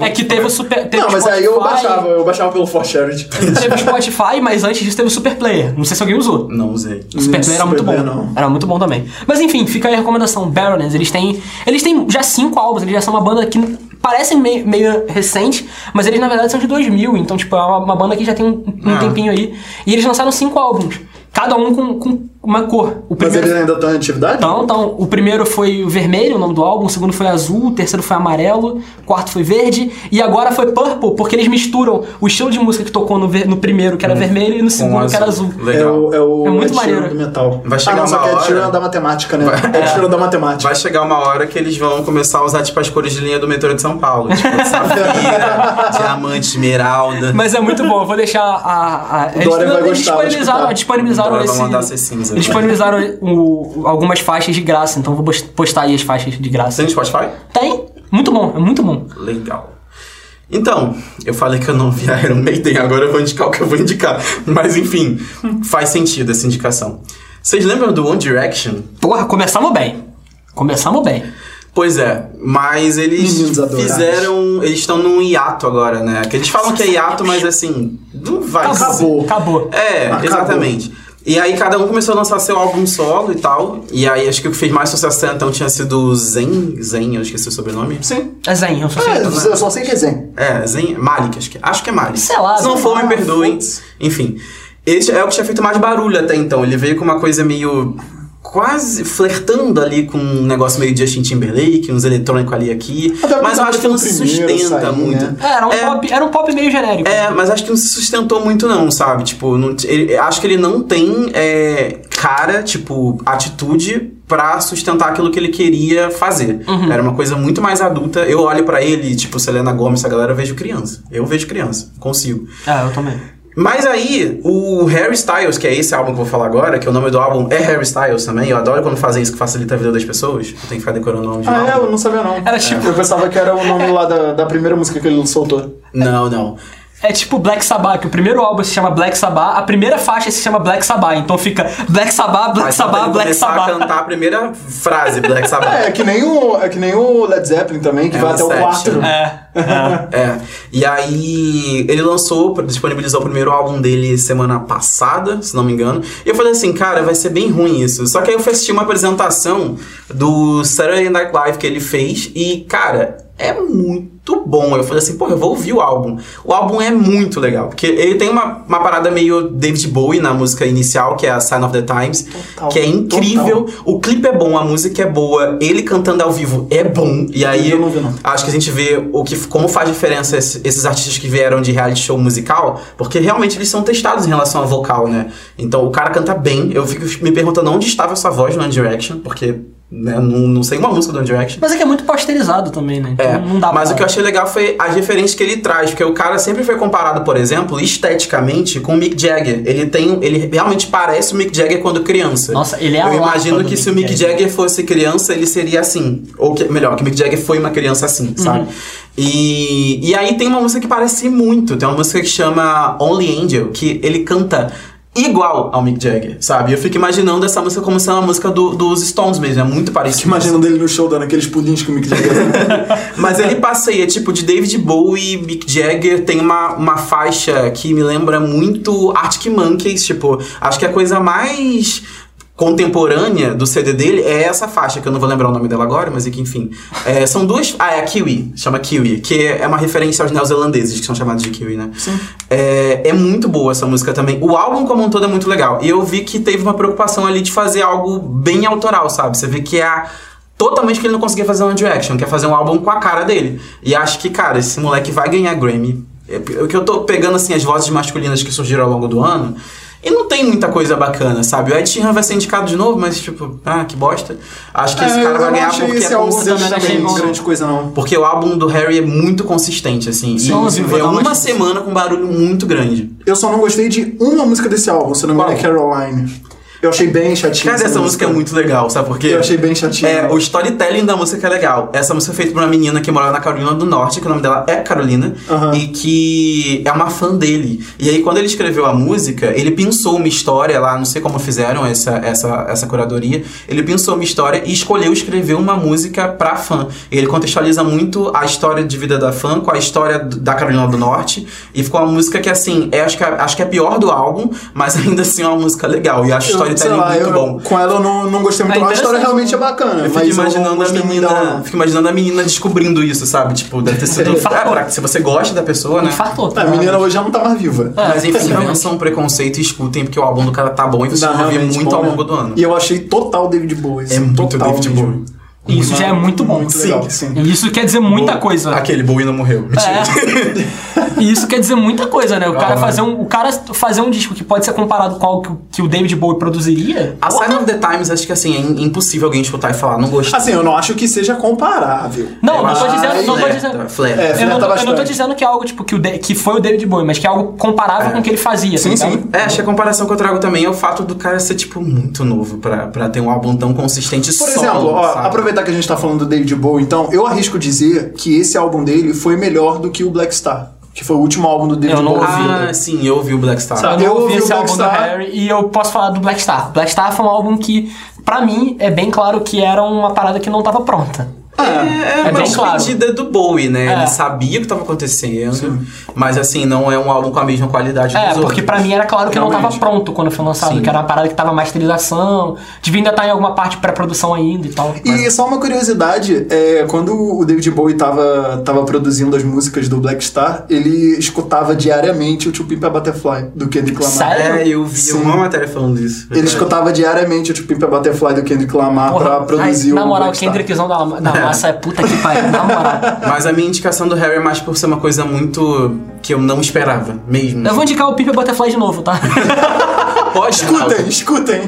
É, é que teve o super. Teve Não, mas aí eu Spotify, baixava, eu baixava pelo For Charity. Teve o Spotify, mas antes disso teve o Super Player. Não sei se alguém usou. Não usei. O Super Player era muito bom. Não. Era muito bom também. Mas enfim, fica aí a recomendação. Baroness, eles têm. Eles têm já cinco álbuns, eles já são uma banda que parece meio, meio recente, mas eles na verdade são de 2000, então tipo, é uma, uma banda que já tem um, um Ah. tempinho aí. E eles lançaram cinco álbuns, cada um com, com uma cor. O Mas primeiro. eles ainda estão em atividade? Então, então, o primeiro foi o vermelho, o nome do álbum, o segundo foi azul, o terceiro foi amarelo, o quarto foi verde, e agora foi purple, porque eles misturam o estilo de música que tocou no, ver- no primeiro, que era vermelho, e no segundo, que era azul. É Legal. o, é o É muito maneiro. do metal. Vai chegar ah, não, só uma que é hora- Sheeran da matemática, né? É Ed Sheeran da matemática. Vai chegar uma hora que eles vão começar a usar, tipo, as cores de linha do metrô de São Paulo. Tipo, safira, diamante, esmeralda. Mas é muito bom, eu vou deixar a. a eles, Dória vai eles gostar, vai disponibilizaram, escutar. disponibilizaram Dória vai esse. mandar ser cinza, eles né? disponibilizaram o- algumas faixas de graça, então vou post- postar aí as faixas de graça. Tem no Spotify? Tem? Muito bom, é muito bom. Legal. Então, eu falei que eu não via Iron Maiden, agora eu vou indicar o que eu vou indicar. Mas enfim, faz sentido essa indicação. Vocês lembram do One Direction? Porra, começamos bem. Começamos bem. Pois é, mas eles fizeram. Eles estão num hiato agora, né? Que eles falam que é hiato, mas assim, não vai ser. Acabou. Acabou. É, Acabou. exatamente. E aí cada um começou a lançar seu álbum solo e tal. E aí acho que o que fez mais sucesso até então tinha sido o Zen. Zen, eu esqueci o sobrenome. Sim. É Zen, eu só sei. É, eu só sei que é Zen. É, Zen. Malik, acho que, acho que é Malik. Sei lá, Se não for, me perdoem. Enfim. Esse é o que tinha feito mais barulho até então. Ele veio com uma coisa meio. Quase flertando ali com um negócio meio Justin Timberlake, uns eletrônicos ali aqui. Até Mas eu acho que não se sustenta sair, muito. né? É, era um, É. Pop, era um pop meio genérico. É, mas acho que não se sustentou muito não, sabe? Tipo, não- ele- acho que ele não tem é, cara, tipo, atitude pra sustentar aquilo que ele queria fazer. Uhum. Era uma coisa muito mais adulta. Eu olho pra ele, tipo, Selena Gomez, essa galera, eu vejo criança. Eu vejo criança, consigo. É, eu também. Mas aí, o Harry Styles, que é esse álbum que eu vou falar agora, que o nome do álbum é Harry Styles também. Eu adoro quando fazem isso que facilita a vida das pessoas. Eu tenho que ficar decorando o nome de Ah, é? Eu não sabia não. Era tipo- Eu pensava que era o nome lá da, da primeira música que ele soltou. Não, não. É tipo Black Sabbath, que o primeiro álbum se chama Black Sabbath, a primeira faixa se chama Black Sabbath. Então fica Black Sabbath, Black Mas Sabbath, ele Black começar a Sabbath. cantar a primeira frase, Black Sabbath. É, é que nem o, é que nem o Led Zeppelin também, que É vai até o section. 4. É, é. É. E aí, ele lançou, disponibilizou o primeiro álbum dele semana passada, se não me engano. E eu falei assim, cara, vai ser bem ruim isso. Só que aí eu fui assistir uma apresentação do Saturday Night Live que ele fez. E, cara, é muito bom. Eu falei assim, pô, eu vou ouvir o álbum. O álbum é muito legal. Porque ele tem uma, uma parada meio David Bowie na música inicial, que é a Sign of the Times. Total, que é incrível. O clipe é bom, a música é boa. Ele cantando ao vivo é bom. E aí, Eu não vi, não. acho que a gente vê o que, como faz diferença esse- esses artistas que vieram de reality show musical, porque realmente eles são testados em relação ao vocal, né? Então o cara canta bem. Eu fico me perguntando onde estava essa voz no One Direction, porque né, não, não sei uma música do One Direction. Mas é que é muito posterizado também, né? Então É, não dá mas pra... o que eu achei legal foi as referências que ele traz, porque o cara sempre foi comparado, por exemplo, esteticamente com o Mick Jagger. Ele tem, ele realmente parece o Mick Jagger quando criança. Nossa, ele é Eu imagino que Mick se o Mick Jagger. Jagger fosse criança, ele seria assim, ou que, melhor, que o Mick Jagger foi uma criança assim, sabe? Uhum. E, e aí tem uma música que parece muito, tem uma música que chama Only Angel, que ele canta igual ao Mick Jagger, sabe? Eu fico imaginando essa música como sendo uma música do- dos Stones mesmo, é muito parecido. Imaginando ele no show dando aqueles pulinhos que o Mick Jagger Mas ele passeia, tipo, de David Bowie, Mick Jagger, tem uma, uma faixa que me lembra muito Arctic Monkeys, tipo, acho que a coisa mais contemporânea do CD dele é essa faixa, que eu não vou lembrar o nome dela agora, mas é que, enfim. É, são duas... Ah, é a Kiwi, chama Kiwi, que é uma referência aos neozelandeses, que são chamados de Kiwi, né? Sim. É, é muito boa essa música também. O álbum como um todo é muito legal. E eu vi que teve uma preocupação ali de fazer algo bem autoral, sabe? Você vê que é a totalmente que ele não conseguia fazer One Direction, quer fazer um álbum com a cara dele. E acho que, cara, esse moleque vai ganhar Grammy. É, O que eu tô pegando, assim, as vozes masculinas que surgiram ao longo do ano, e não tem muita coisa bacana, sabe? O Ed Sheeran vai ser indicado de novo, mas, tipo, ah, que bosta. Acho que esse É, cara eu vai não ganhar porque esse é consistente. achei bom. grande coisa, não. Porque o álbum do Harry é muito consistente, assim. Sim, e vê dar uma semana com um barulho muito grande. Eu só não gostei de uma música desse álbum, se não me engano é Caroline. Eu achei bem chatinho. Cara, essa música é muito legal, sabe por quê? Eu achei bem chatinho. É, o storytelling da música é legal. Essa música é feita por uma menina que mora na Carolina do Norte, que o nome dela é Carolina, Aham. e que é uma fã dele. E aí, quando ele escreveu a música, ele pensou uma história lá, não sei como fizeram essa, essa, essa curadoria, ele pensou uma história e escolheu escrever uma música pra fã. Ele contextualiza muito a história de vida da fã com a história da Carolina do Norte, e ficou uma música que, assim, é, acho, que, é- acho que é pior do álbum, mas ainda assim é uma música legal. E acho o Sei lá, muito eu, bom. com ela eu não, não gostei muito. É não. a história realmente é bacana, Eu fico mas eu não imaginando a menina. dela. Fico imaginando a menina descobrindo isso, sabe? Tipo, deve ter sido. Pra- se você gosta da pessoa, né? Infartou. A menina hoje já não tá mais viva. Mas enfim, realmente. vençam o preconceito e escutem, porque o álbum do cara tá bom e Não, vão ouvir realmente muito bom, ao né? longo do ano. E eu achei total David Bowie. É muito total David mesmo. Bowie. E isso já é muito bom. Muito legal, sim. E isso quer dizer muita coisa. Aquele Bowie não morreu. Mentira. É. E isso quer dizer muita coisa, né? O cara, Ah. fazer um, o cara fazer um disco que pode ser comparado com algo que, o- que o David Bowie produziria. A Sign of the Times, acho que assim, é im- impossível alguém escutar e falar, não gostei. Assim, eu não acho que seja comparável. Não, Eu não tô dizendo. Não tô dizendo. É, Eu não, eu não tô dizendo que é algo tipo que, o Da- que foi o David Bowie, mas que é algo comparável É. com o que ele fazia. Sim, tá ligado? sim. É, acho que a comparação que eu trago também é o fato do cara ser, tipo, muito novo pra, pra ter um álbum tão consistente Por solo, exemplo, ó, sabe? Aproveitar que a gente tá falando do David Bowie, então, eu arrisco dizer que esse álbum dele foi melhor do que o Black Star, que foi o último álbum do David Eu não Bowie. Ah, sim, eu ouvi o Black Star. Sabe? Eu Eu ouvi ouvi o esse Black álbum do Star. Harry e eu posso falar do Black Star. Black Star foi um álbum que, pra mim, é bem claro que era uma parada que não tava pronta. É, é, É uma bem claro. despedida do Bowie, né? É. Ele sabia o que estava acontecendo, mas assim, não é um álbum com a mesma qualidade dos É, porque pra mim era claro que não tava Realmente. pronto quando foi lançado, Sim. que era uma parada que tava masterização, devia ainda estar em alguma parte pré-produção ainda e tal. E só uma curiosidade, é, quando o David Bowie tava, tava produzindo as músicas do Black Star, ele escutava diariamente o To Pimp a Butterfly, do Kendrick Lamar. Sério? É, eu vi Sim. uma matéria falando disso. Ele escutava diariamente o To Pimp a Butterfly do Kendrick Lamar Porra, pra produzir ai, o Na moral, o Black. Kendrickzão da, da massa é puta que pariu, na moral. Mas a minha indicação do Harry é mais por ser uma coisa muito que eu não esperava, mesmo. Eu vou indicar o Pipe Butterfly de novo, tá? Pode, Escutem, escutem.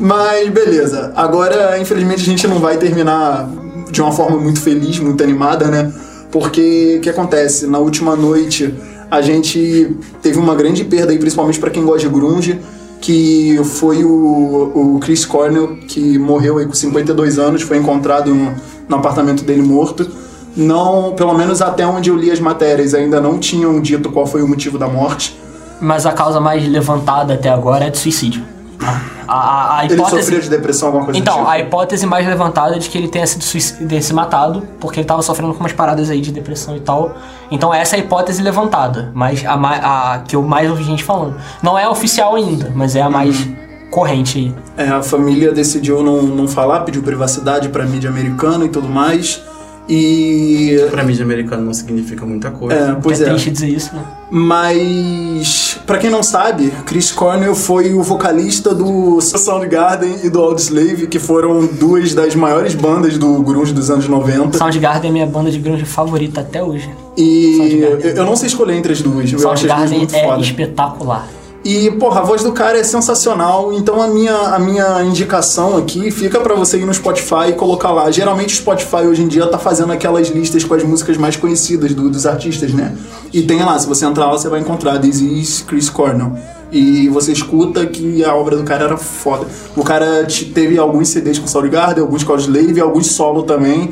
Mas beleza. Agora, infelizmente, a gente não vai terminar de uma forma muito feliz, muito animada, né? Porque o que acontece? Na última noite, a gente teve uma grande perda aí, principalmente pra quem gosta de grunge, que foi o, o Chris Cornell, que morreu aí com 52 anos, foi encontrado no, no apartamento dele morto. não, pelo menos até onde eu li as matérias, ainda não tinham dito qual foi o motivo da morte. Mas a causa mais levantada até agora é de suicídio. A, a, a Ele hipótese. sofreu de depressão, alguma coisa Então, tipo? a hipótese mais levantada é de que ele tenha sido suic- tenha se matado porque ele tava sofrendo com umas paradas aí de depressão e tal. Então essa é a hipótese levantada, mas a, a que eu mais ouvi gente falando. Não é oficial ainda, mas é a mais Uhum. corrente aí. É, a família decidiu não, não falar, pediu privacidade pra mídia americana e tudo mais. E. Pra mídia americana não significa muita coisa. É, pois é, é. triste dizer isso, né? Mas, pra quem não sabe, Chris Cornell foi o vocalista do Soundgarden e do Audioslave, que foram duas das maiores bandas do grunge dos anos 90. Soundgarden é minha banda de grunge favorita até hoje. E eu eu não sei escolher entre as duas. Eu acho as duas Soundgarden muito é foda. espetacular. E, porra, a voz do cara é sensacional, então a minha, a minha indicação aqui fica pra você ir no Spotify e colocar lá. Geralmente o Spotify hoje em dia tá fazendo aquelas listas com as músicas mais conhecidas do- dos artistas, né? E tem lá, se você entrar lá, você vai encontrar This is Chris Cornell. E você escuta que a obra do cara era foda. O cara te- teve alguns CDs com Soundgarden, alguns com Slave, alguns solo também.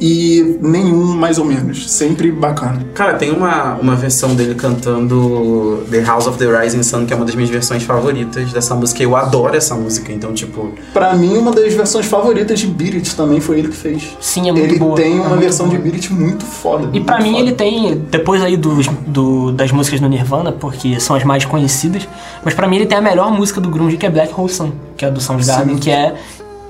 E nenhum mais ou menos. Sempre bacana. Cara, tem uma, uma versão dele cantando The House of the Rising Sun, que é uma das minhas versões favoritas dessa música. Eu adoro essa música, então, tipo. Pra mim, uma das versões favoritas de Beat It também foi ele que fez. Sim, é muito ele boa. tem É uma muito versão boa. de Beat It muito foda. E pra muito mim foda. ele tem, depois aí dos, do- das músicas do Nirvana, porque são as mais conhecidas, mas pra mim ele tem a melhor música do grunge, que é Black Hole Sun, que é do Soundgarden, Sim. que é,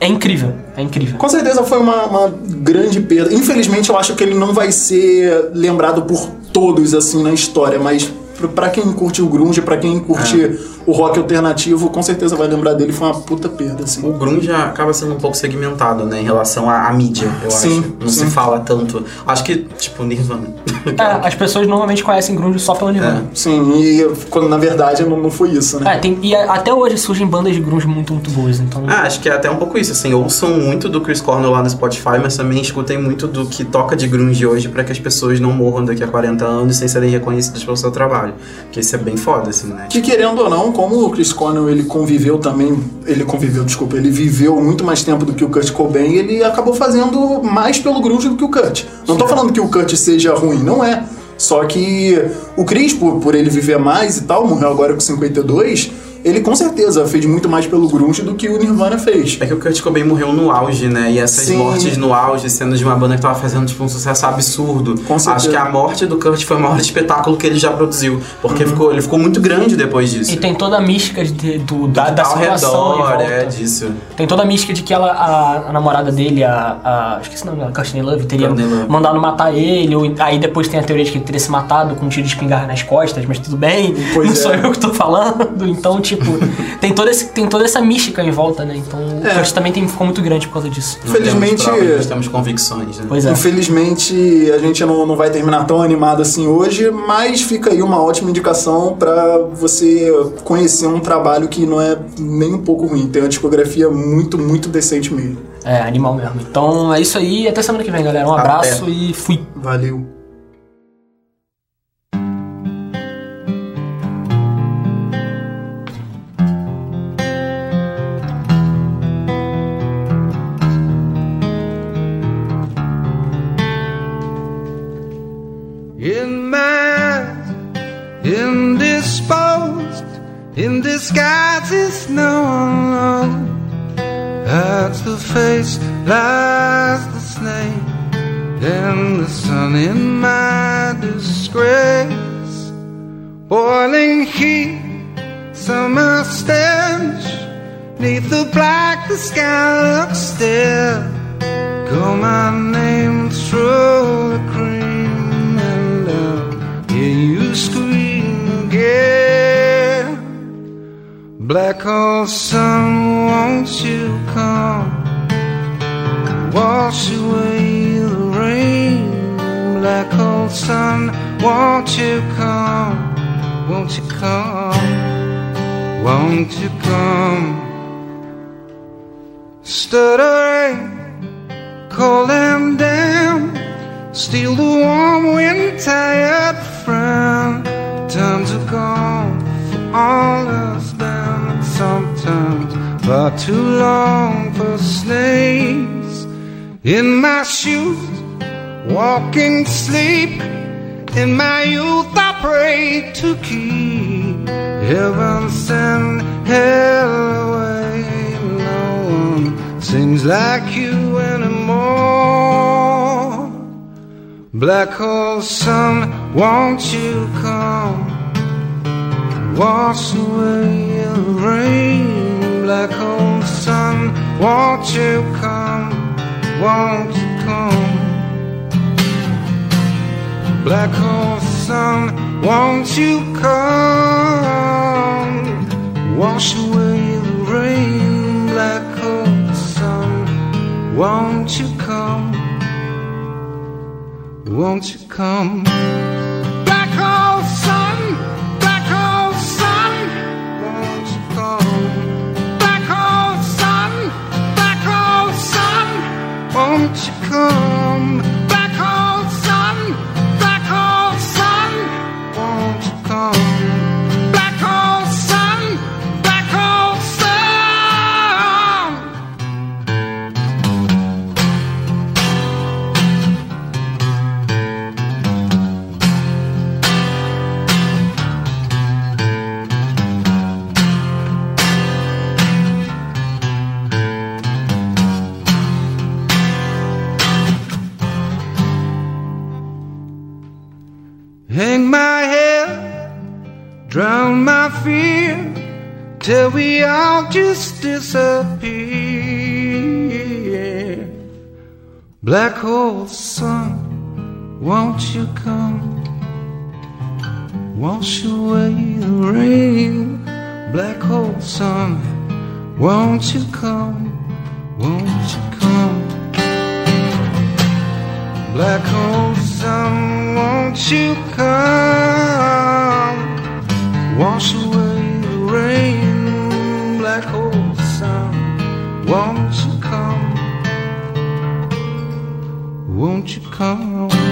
é incrível, é incrível. Com certeza foi uma, uma grande perda. Infelizmente, eu acho que ele não vai ser lembrado por todos assim na história, mas pra quem curte o grunge, pra quem curte É. o rock alternativo, com certeza vai lembrar dele. Foi uma puta perda, assim. O grunge acaba sendo um pouco segmentado, né, em relação à, à mídia, eu Sim, acho. Não sim. se fala tanto. Acho que, tipo, Nirvana. É, as pessoas normalmente conhecem grunge só pelo Nirvana. Sim, e quando na verdade não, não foi isso, né? É, tem, e a- até hoje surgem bandas de grunge muito, muito boas, então... Ah, acho que é até um pouco isso, assim, ouçam muito do Chris Cornell lá no Spotify, mas também escutem muito do que toca de grunge hoje pra que as pessoas não morram daqui a 40 anos sem serem reconhecidas pelo seu trabalho. Que isso é bem foda, assim, né? Que querendo ou não, como o Chris Cornell ele conviveu também, ele conviveu, desculpa, ele viveu muito mais tempo do que o Kurt Cobain, ele acabou fazendo mais pelo grunge do que o Kurt. Não tô falando que o Kurt seja ruim, não é. Só que o Chris, por, por ele viver mais e tal, morreu agora com 52, ele com certeza fez muito mais pelo grunge do que o Nirvana fez. É que o Kurt Cobain morreu no auge, né? E essas Sim. mortes no auge, sendo de uma banda que tava fazendo tipo, um sucesso absurdo. Com certeza. Acho que a morte do Kurt foi o maior espetáculo que ele já produziu. Porque Uhum. ficou, ele ficou muito grande depois disso. E tem toda a mística de, do, da, da Ao redor, é disso. Tem toda a mística de que ela, a, a namorada dele, a, a. Esqueci o nome dela, Courtney Love, teria Love. mandado matar ele. Ou, aí depois tem a teoria de que ele teria se matado com um tiro de espingarda nas costas, mas tudo bem. Pois não é. sou eu que tô falando. Então, tipo, tem, todo esse, tem toda essa mística em volta, né? Então o É. Kurt também tem, ficou muito grande por causa disso. Não Infelizmente- temos provas, temos convicções, né? Pois é. Infelizmente, a gente não, não vai terminar tão animado assim hoje, mas fica aí uma ótima indicação pra você conhecer um trabalho que não é nem um pouco ruim. Tem uma discografia muito, muito decente mesmo. É, animal mesmo. Então é isso aí. Até semana que vem, galera. Um Até. abraço e fui. Valeu. In disguise is no unknown. At the face lies the snake, and the sun in my disgrace. Boiling heat, summer stench, neath the black the sky looks still. Call my name through the cream and I'll hear you scream Black hole sun, won't you come? Wash away the rain. Black hole sun, won't you come? Won't you come? Won't you come? Stuttering cold and damp. Steal the warm wind, tired friend. Times are gone for all us them, sometimes far too long for snakes. In my shoes, walking sleep. In my youth, I prayed to keep heaven send hell away. No one sings like you anymore. Black hole sun, won't you come? Wash away the rain, black hole sun, won't you come? Won't you come? Black hole sun, won't you come? Wash away the rain, black hole sun, won't you come? Won't you come? Won't you come? Till we all just disappear. Black hole sun, won't you come? Wash away the rain. Black hole sun, won't you come? Won't you come? Black hole sun, won't you come? Wash away the rain. Won't you come? Won't you come?